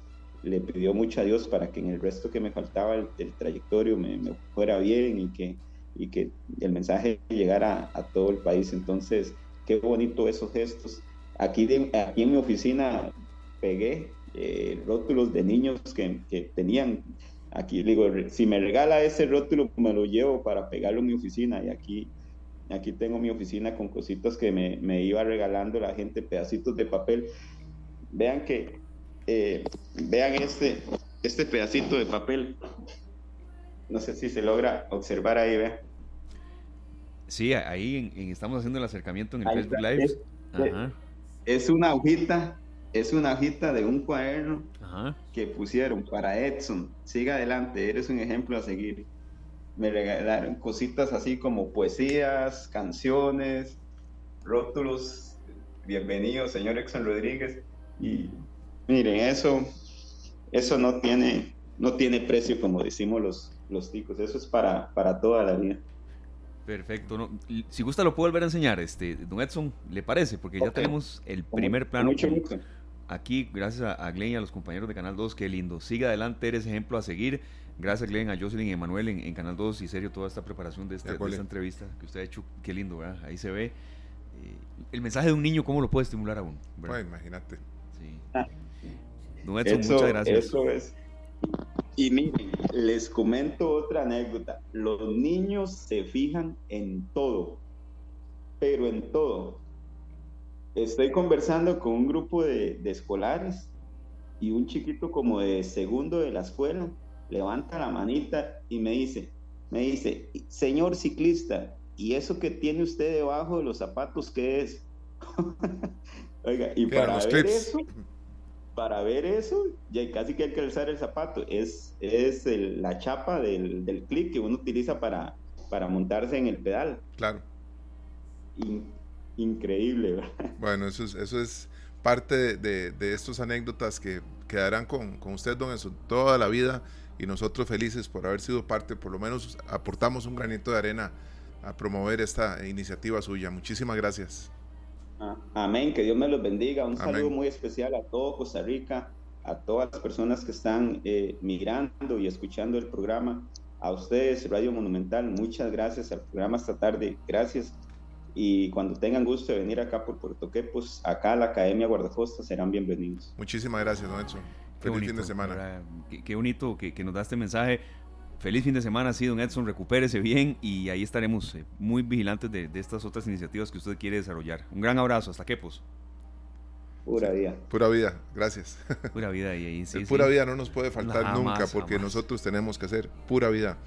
le pidió mucho a Dios para que en el resto que me faltaba del, trayectorio me, fuera bien y que, y que el mensaje llegara a, todo el país. Entonces, qué bonito esos gestos. Aquí, aquí en mi oficina pegué eh, rótulos de niños que, que tenían aquí digo, si me regala ese rótulo, me lo llevo para pegarlo en mi oficina y aquí Aquí tengo mi oficina con cositas que me, me iba regalando la gente, pedacitos de papel. Vean que, eh, vean este, este pedacito de papel. No sé si se logra observar ahí, vean. Sí, ahí estamos haciendo el acercamiento en el Facebook Live. Es, es, una hojita, es una hojita de un cuaderno que pusieron para Edson. Siga adelante, eres un ejemplo a seguir me regalaron cositas así como poesías, canciones, rótulos. Bienvenido, señor Exxon Rodríguez. Y miren, eso, eso no tiene, no tiene precio, como decimos los, los ticos. Eso es para, para toda la vida. Perfecto. si gusta lo puedo volver a enseñar, este, don Edson, ¿le parece? Porque ya tenemos el primer plano. Mucho gusto. Aquí, gracias a, a Glenn y a los compañeros de Canal 2, qué lindo. Siga adelante, eres ejemplo a seguir. Gracias, Glenn, a Jocelyn y Emanuel en, Canal 2 y serio toda esta preparación de, este, esta entrevista que usted ha hecho. Qué lindo, ¿verdad? Ahí se ve. Eh, el mensaje de un niño, ¿cómo lo puede estimular a uno? Bueno, imagínate. Sí. Ah. muchas gracias. Eso es. Y miren, les comento otra anécdota. Los niños se fijan en todo, pero en todo. Estoy conversando con un grupo de, de escolares y un chiquito como de segundo de la escuela levanta la manita y me dice, me dice, señor ciclista, ¿y eso que tiene usted debajo de los zapatos qué es? Oiga, y para ver eso, para ver eso, ya casi que hay que alzar el zapato, es, es la chapa del, del clip que uno utiliza para, para montarse en el pedal. Claro. increíble, ¿verdad? Bueno, eso es, eso es parte de, de, estas anécdotas que quedarán con, con usted, don toda la vida y nosotros felices por haber sido parte, por lo menos aportamos un granito de arena a promover esta iniciativa suya. Muchísimas gracias. Ah, amén, que Dios me los bendiga. Un saludo muy especial a todo Costa Rica, a todas las personas que están eh, mirando y escuchando el programa. A ustedes, Radio Monumental, muchas gracias al programa esta tarde. Gracias. y cuando tengan gusto de venir acá por Puerto Quepos, acá a la Academia Guardacosta serán bienvenidos. Muchísimas gracias, don Edson. Feliz fin de semana. Qué, bonito que, nos da este mensaje. Feliz fin de semana, sí, don Edson, recupérese bien y ahí estaremos eh, muy vigilantes de, estas otras iniciativas que usted quiere desarrollar. Un gran abrazo, hasta Quepos. Pura vida. Pura vida, gracias. Pura vida y ahí sí. pura vida no nos puede faltar nunca porque nosotros tenemos que hacer pura vida.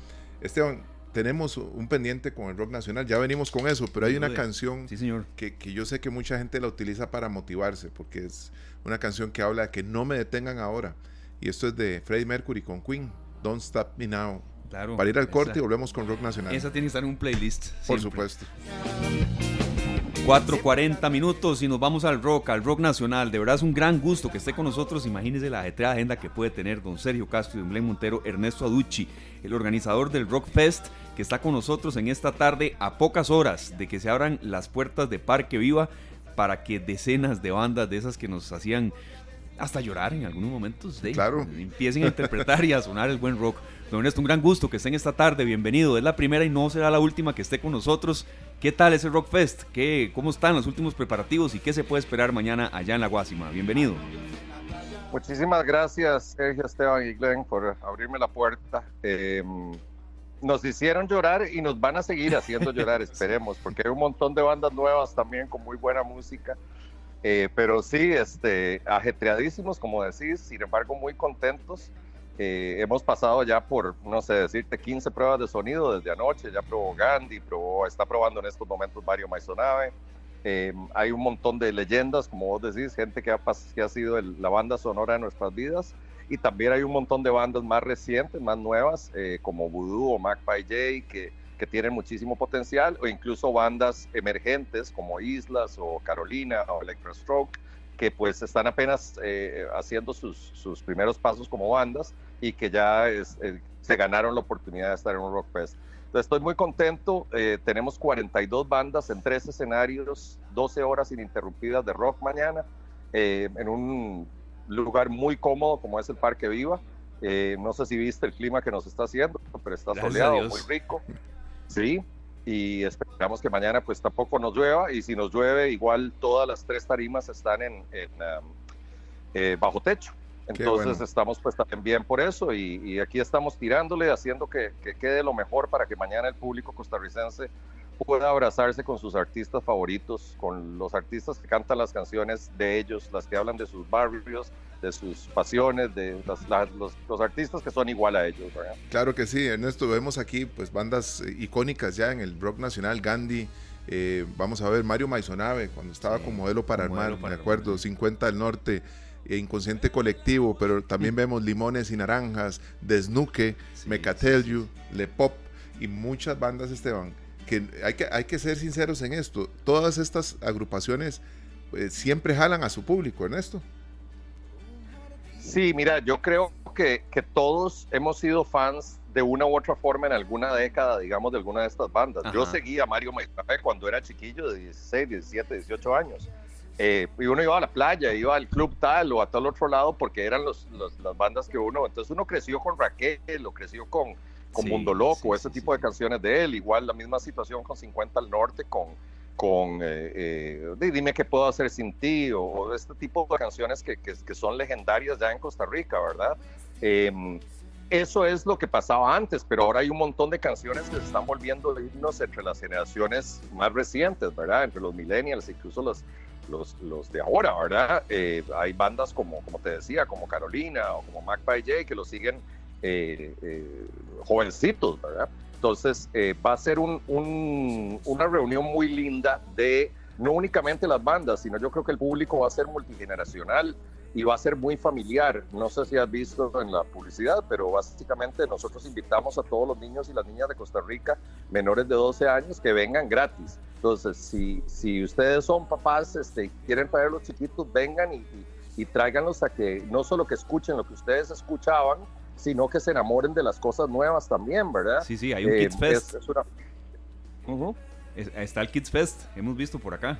Esteban, tenemos un pendiente con el rock nacional, ya venimos con eso, pero hay una canción Que, que, yo sé que mucha gente la utiliza para motivarse, porque es una canción que habla de que no me detengan ahora. Y esto es de Freddie Mercury con Queen, Don't Stop Me Now. Claro, para ir al corte y volvemos con rock nacional. Esa tiene que estar en un playlist. Por supuesto. 4.40 minutos y nos vamos al rock, al rock nacional. De verdad es un gran gusto que esté con nosotros. Imagínense la ajetreada agenda que puede tener don Sergio Castro y don Glenn Montero, Ernesto Aducci, el organizador del Rock Fest, que está con nosotros en esta tarde a pocas horas de que se abran las puertas de Parque Viva para que decenas de bandas de esas que nos hacían hasta llorar en algunos momentos de, claro. empiecen a interpretar y a sonar el buen rock. Don Ernesto, un gran gusto que estén esta tarde, bienvenido. Es la primera y no será la última que esté con nosotros. ¿Qué tal ese Rock Fest? ¿Qué, ¿Cómo están los últimos preparativos y qué se puede esperar mañana allá en la Guásima? Bienvenido. Muchísimas gracias, Sergio, Esteban y Glenn, por abrirme la puerta. Em, nos hicieron llorar y nos van a seguir haciendo llorar, esperemos, porque hay un montón de bandas nuevas también con muy buena música. Eh, pero sí, este, ajetreadísimos, como decís, sin embargo, muy contentos. Eh, hemos pasado ya por, no sé, decirte, 15 pruebas de sonido desde anoche. Ya probó Gandhi, probó, está probando en estos momentos Mario Maisonave. Eh, hay un montón de leyendas, como vos decís, gente que ha, que ha sido la banda sonora de nuestras vidas. Y también hay un montón de bandas más recientes, más nuevas, eh, como Voodoo o Magpie J, que, que tienen muchísimo potencial, o incluso bandas emergentes como Islas o Carolina o Electrostroke, que pues están apenas haciendo sus, sus primeros pasos como bandas y que ya eh, se ganaron la oportunidad de estar en un Rock Fest. Entonces estoy muy contento, eh, tenemos 42 bandas en tres escenarios, 12 horas ininterrumpidas de rock mañana, eh, en un lugar muy cómodo como es el Parque Viva. no sé si viste el clima que nos está haciendo, pero está soleado, muy rico. Sí, y esperamos que mañana pues tampoco nos llueva y si nos llueve igual todas las tres tarimas están en, um, bajo techo. Entonces estamos pues también bien por eso y, aquí estamos tirándole, haciendo que, quede lo mejor para que mañana el público costarricense pueda abrazarse con sus artistas favoritos, con los artistas que cantan las canciones de ellos, las que hablan de sus barrios, de sus pasiones, de los, artistas que son igual a ellos. Claro que sí, Ernesto, vemos aquí pues bandas eh, icónicas ya en el rock nacional, Gandhi, eh, vamos a ver Mario Maisonave cuando estaba con modelo para armar, me acuerdo, 50 del norte. E inconsciente colectivo, pero también vemos Limones y Naranjas, Desnuque, sí, Mecatelio, Le Pop y muchas bandas, Esteban, que hay, que hay que ser sinceros en esto. Todas estas agrupaciones pues, siempre jalan a su público, Ernesto. Sí, mira, yo creo que, que, todos hemos sido fans de una u otra forma en alguna década, digamos, de alguna de estas bandas. Yo seguía a Mario Maizape cuando era chiquillo de 16, 17, 18 años. Eh, y uno iba a la playa, iba al club tal o a tal otro lado porque eran los, las bandas que uno, entonces uno creció con Raquel, o creció con, con Mundo Loco, ese tipo de canciones de él, igual la misma situación con 50 al Norte, con, con eh, eh, Dime qué puedo hacer sin ti, o, este tipo de canciones que, que, que, son legendarias ya en Costa Rica, ¿verdad? Em, eso es lo que pasaba antes, pero ahora hay un montón de canciones que se están volviendo himnos entre las generaciones más recientes, ¿verdad? Entre los millennials, incluso los, los, los de ahora, ¿verdad? Eh, hay bandas como, como te decía, como Carolina o como Magpie J que lo siguen eh, eh, jovencitos, ¿verdad? Entonces va a ser un, un, una reunión muy linda de no únicamente las bandas, sino yo creo que el público va a ser multigeneracional y va a ser muy familiar. No sé si has visto en la publicidad, pero básicamente nosotros invitamos a todos los niños y las niñas de Costa Rica menores de 12 años que vengan gratis. Entonces, si, si ustedes son papás, este, quieren traer los chiquitos, vengan y, y, tráiganlos a que no solo que escuchen lo que ustedes escuchaban, sino que se enamoren de las cosas nuevas también, ¿verdad? Sí, sí, hay un Kids eh, Fest. está el Kids Fest, hemos visto por acá.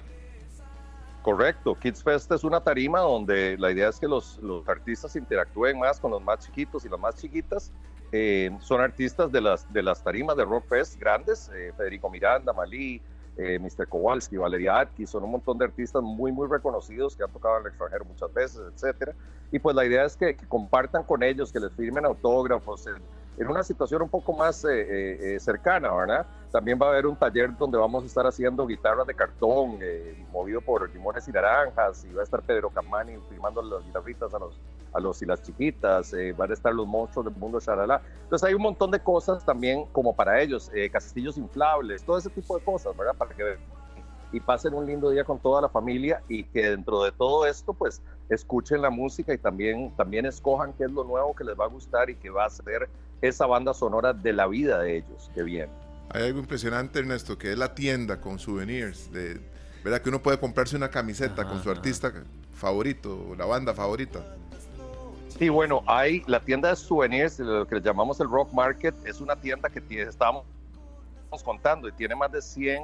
Correcto, Kids Fest es una tarima donde la idea es que los, los artistas interactúen más con los más chiquitos y las más chiquitas. Eh, son artistas de las, de las tarimas de Rock Fest grandes, eh, Federico Miranda, Malí, eh, Mr. Kowalski, Valeria Atkins, son un montón de artistas muy, muy reconocidos que han tocado en el extranjero muchas veces, etcétera. Y pues la idea es que, compartan con ellos, que les firmen autógrafos, en una situación un poco más eh, eh, eh, cercana, ¿verdad? También va a haber un taller donde vamos a estar haciendo guitarras de cartón, movido por limones y naranjas, y va a estar Pedro Camani firmando las guitarritas a los, a los y las chiquitas, van a estar los monstruos del mundo Sharala. Entonces hay un montón de cosas también como para ellos, castillos inflables, todo ese tipo de cosas, ¿verdad? Para que y pasen un lindo día con toda la familia y que dentro de todo esto pues escuchen la música y también, también escojan qué es lo nuevo que les va a gustar y que va a ser esa banda sonora de la vida de ellos que viene. Hay algo impresionante Ernesto que es la tienda con souvenirs, de, ¿verdad? Que uno puede comprarse una camiseta con su artista favorito, la banda favorita. Sí, bueno, hay la tienda de souvenirs, lo que le llamamos el Rock Market, es una tienda que tiene, estábamos contando y tiene más de 100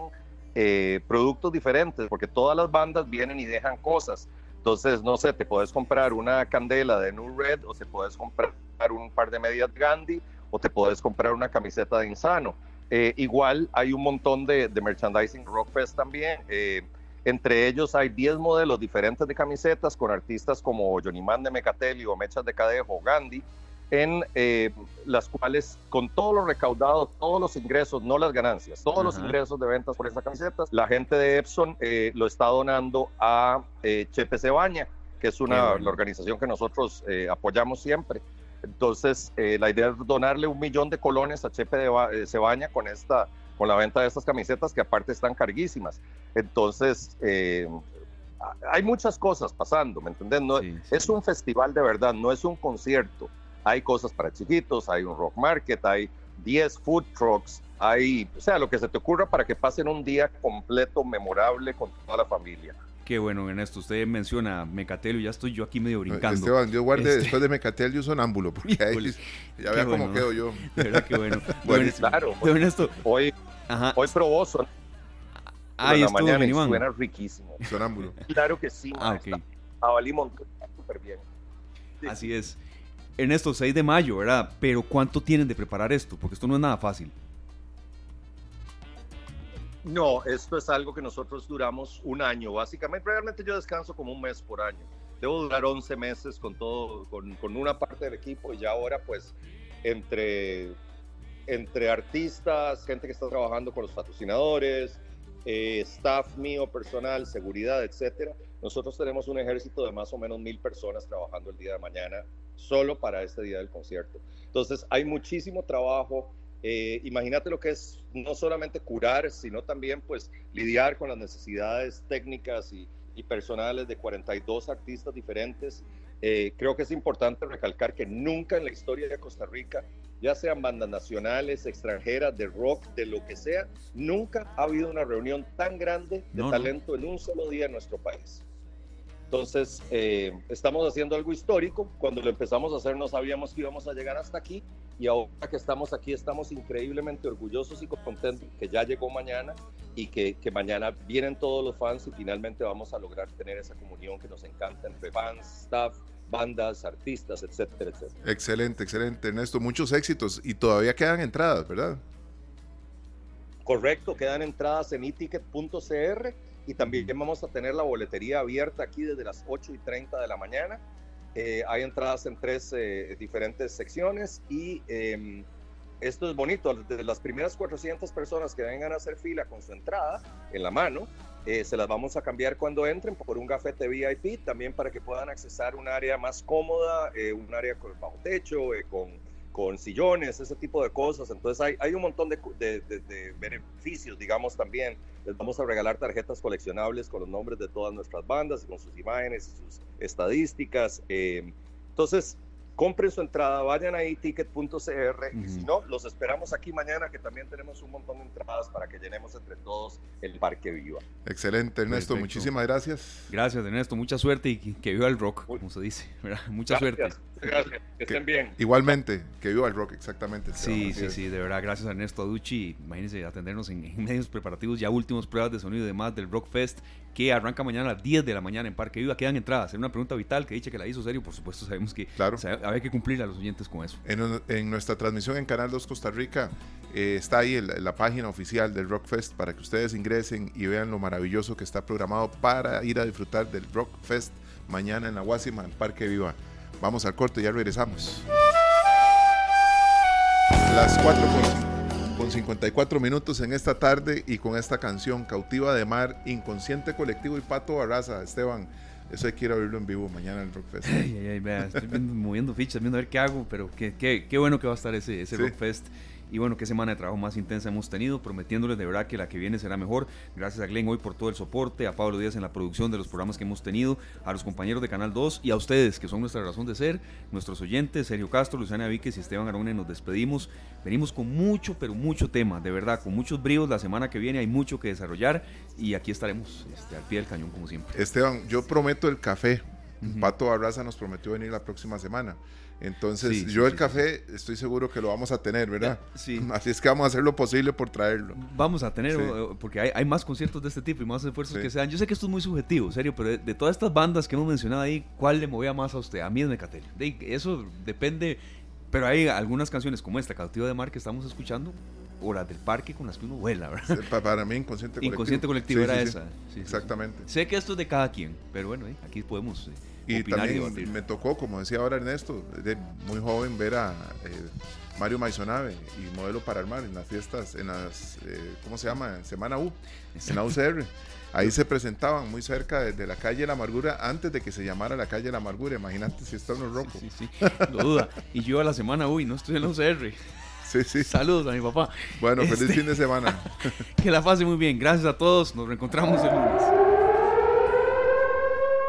eh, productos diferentes, porque todas las bandas vienen y dejan cosas. Entonces, no sé, te puedes comprar una candela de New Red o te puedes comprar un par de medias Gandhi o te puedes comprar una camiseta de Insano. Eh, igual hay un montón de, de merchandising Rockfest también. Eh, entre ellos hay 10 modelos diferentes de camisetas con artistas como Johnny Man de Mecatelli o Mechas de Cadejo o Gandhi en eh, las cuales con todo lo recaudado, todos los ingresos, no las ganancias, todos los ingresos de ventas por esas camisetas, la gente de Epson eh, lo está donando a eh, Chepe Cebaña, que es una la organización que nosotros apoyamos siempre. Entonces, la idea es donarle un millón de colones a Chepe de Cebaña con esta con la venta de estas camisetas que aparte están carguísimas. Entonces, hay muchas cosas pasando, ¿me entiendes? No, Es un festival de verdad, no es un concierto hay cosas para chiquitos, hay un rock market, hay 10 food trucks, hay, o sea, lo que se te ocurra para que pasen un día completo, memorable con toda la familia. Qué bueno, Ernesto. Usted menciona Mecatelio, ya estoy yo aquí medio brincando. Esteban, yo guardé este después de Mecatelio sonámbulo, porque ahí ya vea cómo quedo yo. De verdad, qué bueno. bueno, claro. Ernesto. Hoy, Ajá. hoy proboso. Ah, la mañana suena riquísimo. Sonámbulo. Claro que sí. Ah, ok. Jabalí súper bien. Así es. Ernesto, 6 de mayo, ¿verdad? Pero ¿cuánto tienen de preparar esto? Porque esto no es nada fácil. No, esto es algo que nosotros duramos un año. Básicamente, realmente yo descanso como un mes por año. Debo durar 11 meses con todo, con, una parte del equipo y ya ahora pues entre, entre artistas, gente que está trabajando con los patrocinadores, eh, staff mío, personal, seguridad, etcétera. Nosotros tenemos un ejército de más o menos mil personas trabajando el día de mañana solo para este día del concierto. Entonces hay muchísimo trabajo. Eh, imagínate lo que es no solamente curar, sino también pues lidiar con las necesidades técnicas y, personales de 42 artistas diferentes. Eh, creo que es importante recalcar que nunca en la historia de Costa Rica, ya sean bandas nacionales, extranjeras, de rock, de lo que sea, nunca ha habido una reunión tan grande de talento en un solo día en nuestro país. Entonces, eh, estamos haciendo algo histórico. Cuando lo empezamos a hacer no sabíamos que íbamos a llegar hasta aquí y ahora que estamos aquí estamos increíblemente orgullosos y contentos que ya llegó mañana y que, que, mañana vienen todos los fans y finalmente vamos a lograr tener esa comunión que nos encanta entre fans, staff, bandas, artistas, etcétera, etcétera. Excelente, excelente, Ernesto. Muchos éxitos y todavía quedan entradas, ¿verdad? Correcto, quedan entradas en eticket.cr y también vamos a tener la boletería abierta aquí desde las 8 y 30 de la mañana. Eh, hay entradas en tres eh, diferentes secciones y em, esto es bonito, desde las primeras 400 personas que vengan a hacer fila con su entrada en la mano, eh, se las vamos a cambiar cuando entren por un gafete VIP, también para que puedan accesar un área más cómoda, un área con bajo techo, con con sillones, ese tipo de cosas. Entonces hay, hay un montón de, de, beneficios, digamos, también. Les vamos a regalar tarjetas coleccionables con los nombres de todas nuestras bandas, con sus imágenes y sus estadísticas. Eh, entonces, compren su entrada, vayan ahí ticket.cr y si no, los esperamos aquí mañana que también tenemos un montón de entradas para que llenemos entre todos el Parque Viva. Excelente, Ernesto, muchísimas gracias. Gracias, Ernesto, mucha suerte y que, viva el rock, como se dice, mucha suerte. Gracias. Que estén bien. Igualmente, que viva el rock, exactamente. Sí, sí, sí, de verdad, gracias a Ernesto Aducci. Imagínense atendernos en, en, medios preparativos, ya últimos pruebas de sonido y demás del Rock Fest, que arranca mañana a las 10 de la mañana en Parque Viva. Quedan entradas. Es una pregunta vital que dice que la hizo serio, por supuesto, sabemos que claro. había que cumplir a los oyentes con eso. En, en nuestra transmisión en Canal 2 Costa Rica eh, está ahí el, la página oficial del Rock Fest para que ustedes ingresen y vean lo maravilloso que está programado para ir a disfrutar del Rock Fest mañana en la Guasima, en Parque Viva. Vamos al corte y ya regresamos. Las 4 con, con 54 minutos en esta tarde y con esta canción Cautiva de Mar, Inconsciente Colectivo y Pato Barraza, Esteban. Eso hay que ir a verlo en vivo mañana en el Rock Fest. Ay, ay, ay, estoy viendo, moviendo fichas, viendo a ver qué hago, pero qué, qué, qué bueno que va a estar ese, ese Sí. Rock Fest. Y bueno, qué semana de trabajo más intensa hemos tenido, prometiéndoles de verdad que la que viene será mejor. Gracias a Glenn hoy por todo el soporte, a Pablo Díaz en la producción de los programas que hemos tenido, a los compañeros de Canal 2 y a ustedes, que son nuestra razón de ser, nuestros oyentes, Sergio Castro, Luciana Víquez y Esteban Arone, nos despedimos. Venimos con mucho, pero mucho tema, de verdad, con muchos bríos. La semana que viene hay mucho que desarrollar y aquí estaremos este, al pie del cañón, como siempre. Esteban, yo prometo el café. Pato Barraza nos prometió venir la próxima semana. Entonces, Sí, sí, yo el sí, café estoy seguro que lo vamos a tener, ¿verdad? Sí. Así es que vamos a hacer lo posible por traerlo. Vamos a tener, Sí. eh, porque hay, hay más conciertos de este tipo y más esfuerzos Sí. que se dan. Yo sé que esto es muy subjetivo, serio, pero de, de todas estas bandas que hemos mencionado ahí, ¿cuál le movía más a usted? A mí es Mecatelio. De, eso depende, pero hay algunas canciones como esta, Cautiva de Mar, que estamos escuchando, o las del parque con las que uno vuela, ¿verdad? Pa- Para mí, inconsciente colectivo. Inconsciente colectivo Sí, era sí, sí. esa. Sí, sí, sí. Exactamente. Sé que esto es de cada quien, pero bueno, eh, aquí podemos eh, Y y también debatir. me tocó, como decía ahora Ernesto, de muy joven ver a eh, Mario Maisonave y Modelo para el Mar en las fiestas, en las, eh, ¿cómo se llama? Semana U, en la UCR. Ahí se presentaban muy cerca de, de la calle La Amargura antes de que se llamara la calle La Amargura. Imagínate si está uno rojo. Sí, sí, lo duda. Y yo a la semana, uy, no estoy en la UCR. Sí, sí. Saludos a mi papá. Bueno, feliz Este- fin de semana. Que la pase muy bien. Gracias a todos. Nos reencontramos el lunes.